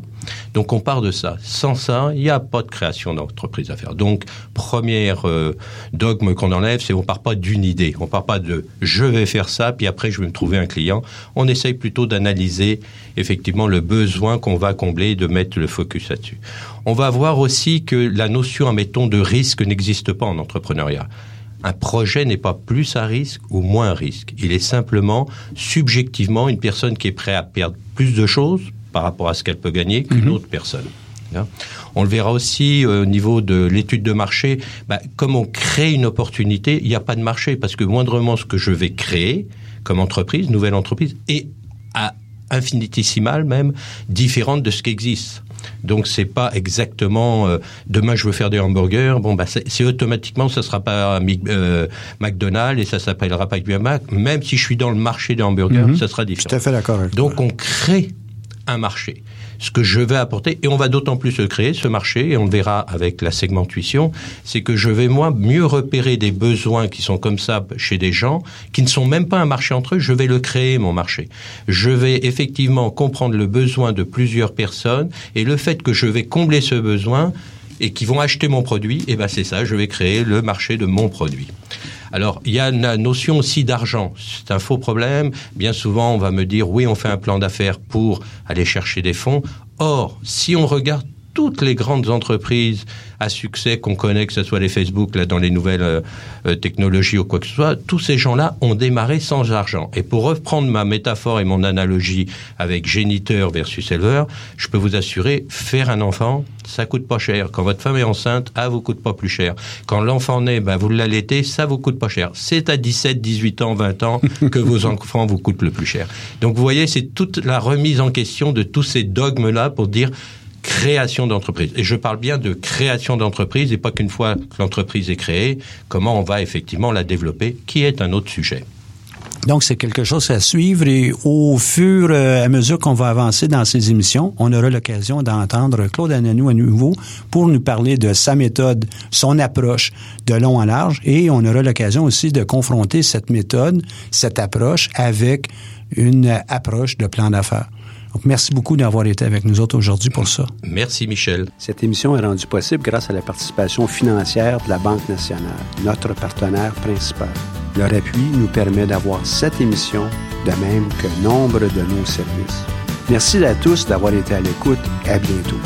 C: Donc, on part de ça. Sans ça, il n'y a pas de création d'entreprise à faire. Donc, première euh, dogme qu'on enlève, c'est on part pas d'une idée. On part pas de je vais faire ça, puis après, je vais me trouver un client. On essaye plutôt d'analyser, effectivement, le besoin qu'on va combler et de mettre le focus là-dessus. On va voir aussi que la notion, admettons, de risque n'existe pas en entrepreneuriat. Un projet n'est pas plus à risque ou moins à risque. Il est simplement, subjectivement, une personne qui est prête à perdre plus de choses par rapport à ce qu'elle peut gagner qu'une mhm. autre personne. Hein? On le verra aussi euh, au niveau de l'étude de marché. Bah, comme on crée une opportunité, il n'y a pas de marché parce que moindrement ce que je vais créer comme entreprise, nouvelle entreprise, est à infinitésimal même différente de ce qui existe. Donc c'est pas exactement euh, demain je veux faire des hamburgers. Bon bah c'est automatiquement ça sera pas euh, McDonald's et ça s'appellera pas Mac. Même si je suis dans le marché des hamburgers, mhm. ça sera différent.
A: Tout à fait d'accord.
C: Donc on crée un marché ce que je vais apporter, et on va d'autant plus le créer, ce marché, et on le verra avec la segmentation, c'est que je vais, moi, mieux repérer des besoins qui sont comme ça chez des gens, qui ne sont même pas un marché entre eux, je vais le créer, mon marché. Je vais effectivement comprendre le besoin de plusieurs personnes, et le fait que je vais combler ce besoin, et qui vont acheter mon produit, et eh ben c'est ça, je vais créer le marché de mon produit. Alors, il y a la notion aussi d'argent. C'est un faux problème. Bien souvent, on va me dire, oui, on fait un plan d'affaires pour aller chercher des fonds. Or, si on regarde toutes les grandes entreprises à succès qu'on connaît, que ce soit les Facebook, là, dans les nouvelles euh, euh, technologies ou quoi que ce soit, tous ces gens-là ont démarré sans argent. Et pour reprendre ma métaphore et mon analogie avec géniteur versus éleveur, je peux vous assurer, faire un enfant, ça coûte pas cher. Quand votre femme est enceinte, ah, vous coûte pas plus cher. Quand l'enfant naît, ben, vous l'allaitez, ça vous coûte pas cher. C'est à 17, 18 ans, 20 ans que vos enfants vous coûtent le plus cher. Donc, vous voyez, c'est toute la remise en question de tous ces dogmes-là pour dire, création d'entreprise. Et je parle bien de création d'entreprise et pas qu'une fois que l'entreprise est créée, comment on va effectivement la développer, qui est un autre sujet.
A: Donc, c'est quelque chose à suivre et au fur et à mesure qu'on va avancer dans ces émissions, on aura l'occasion d'entendre Claude Ananou à nouveau pour nous parler de sa méthode, son approche de long en large et on aura l'occasion aussi de confronter cette méthode, cette approche avec une approche de plan d'affaires. Donc, merci beaucoup d'avoir été avec nous autres aujourd'hui pour ça.
C: Merci, Michel.
D: Cette émission est rendue possible grâce à la participation financière de la Banque nationale, notre partenaire principal. Leur appui nous permet d'avoir cette émission, de même que nombre de nos services. Merci à tous d'avoir été à l'écoute et à bientôt.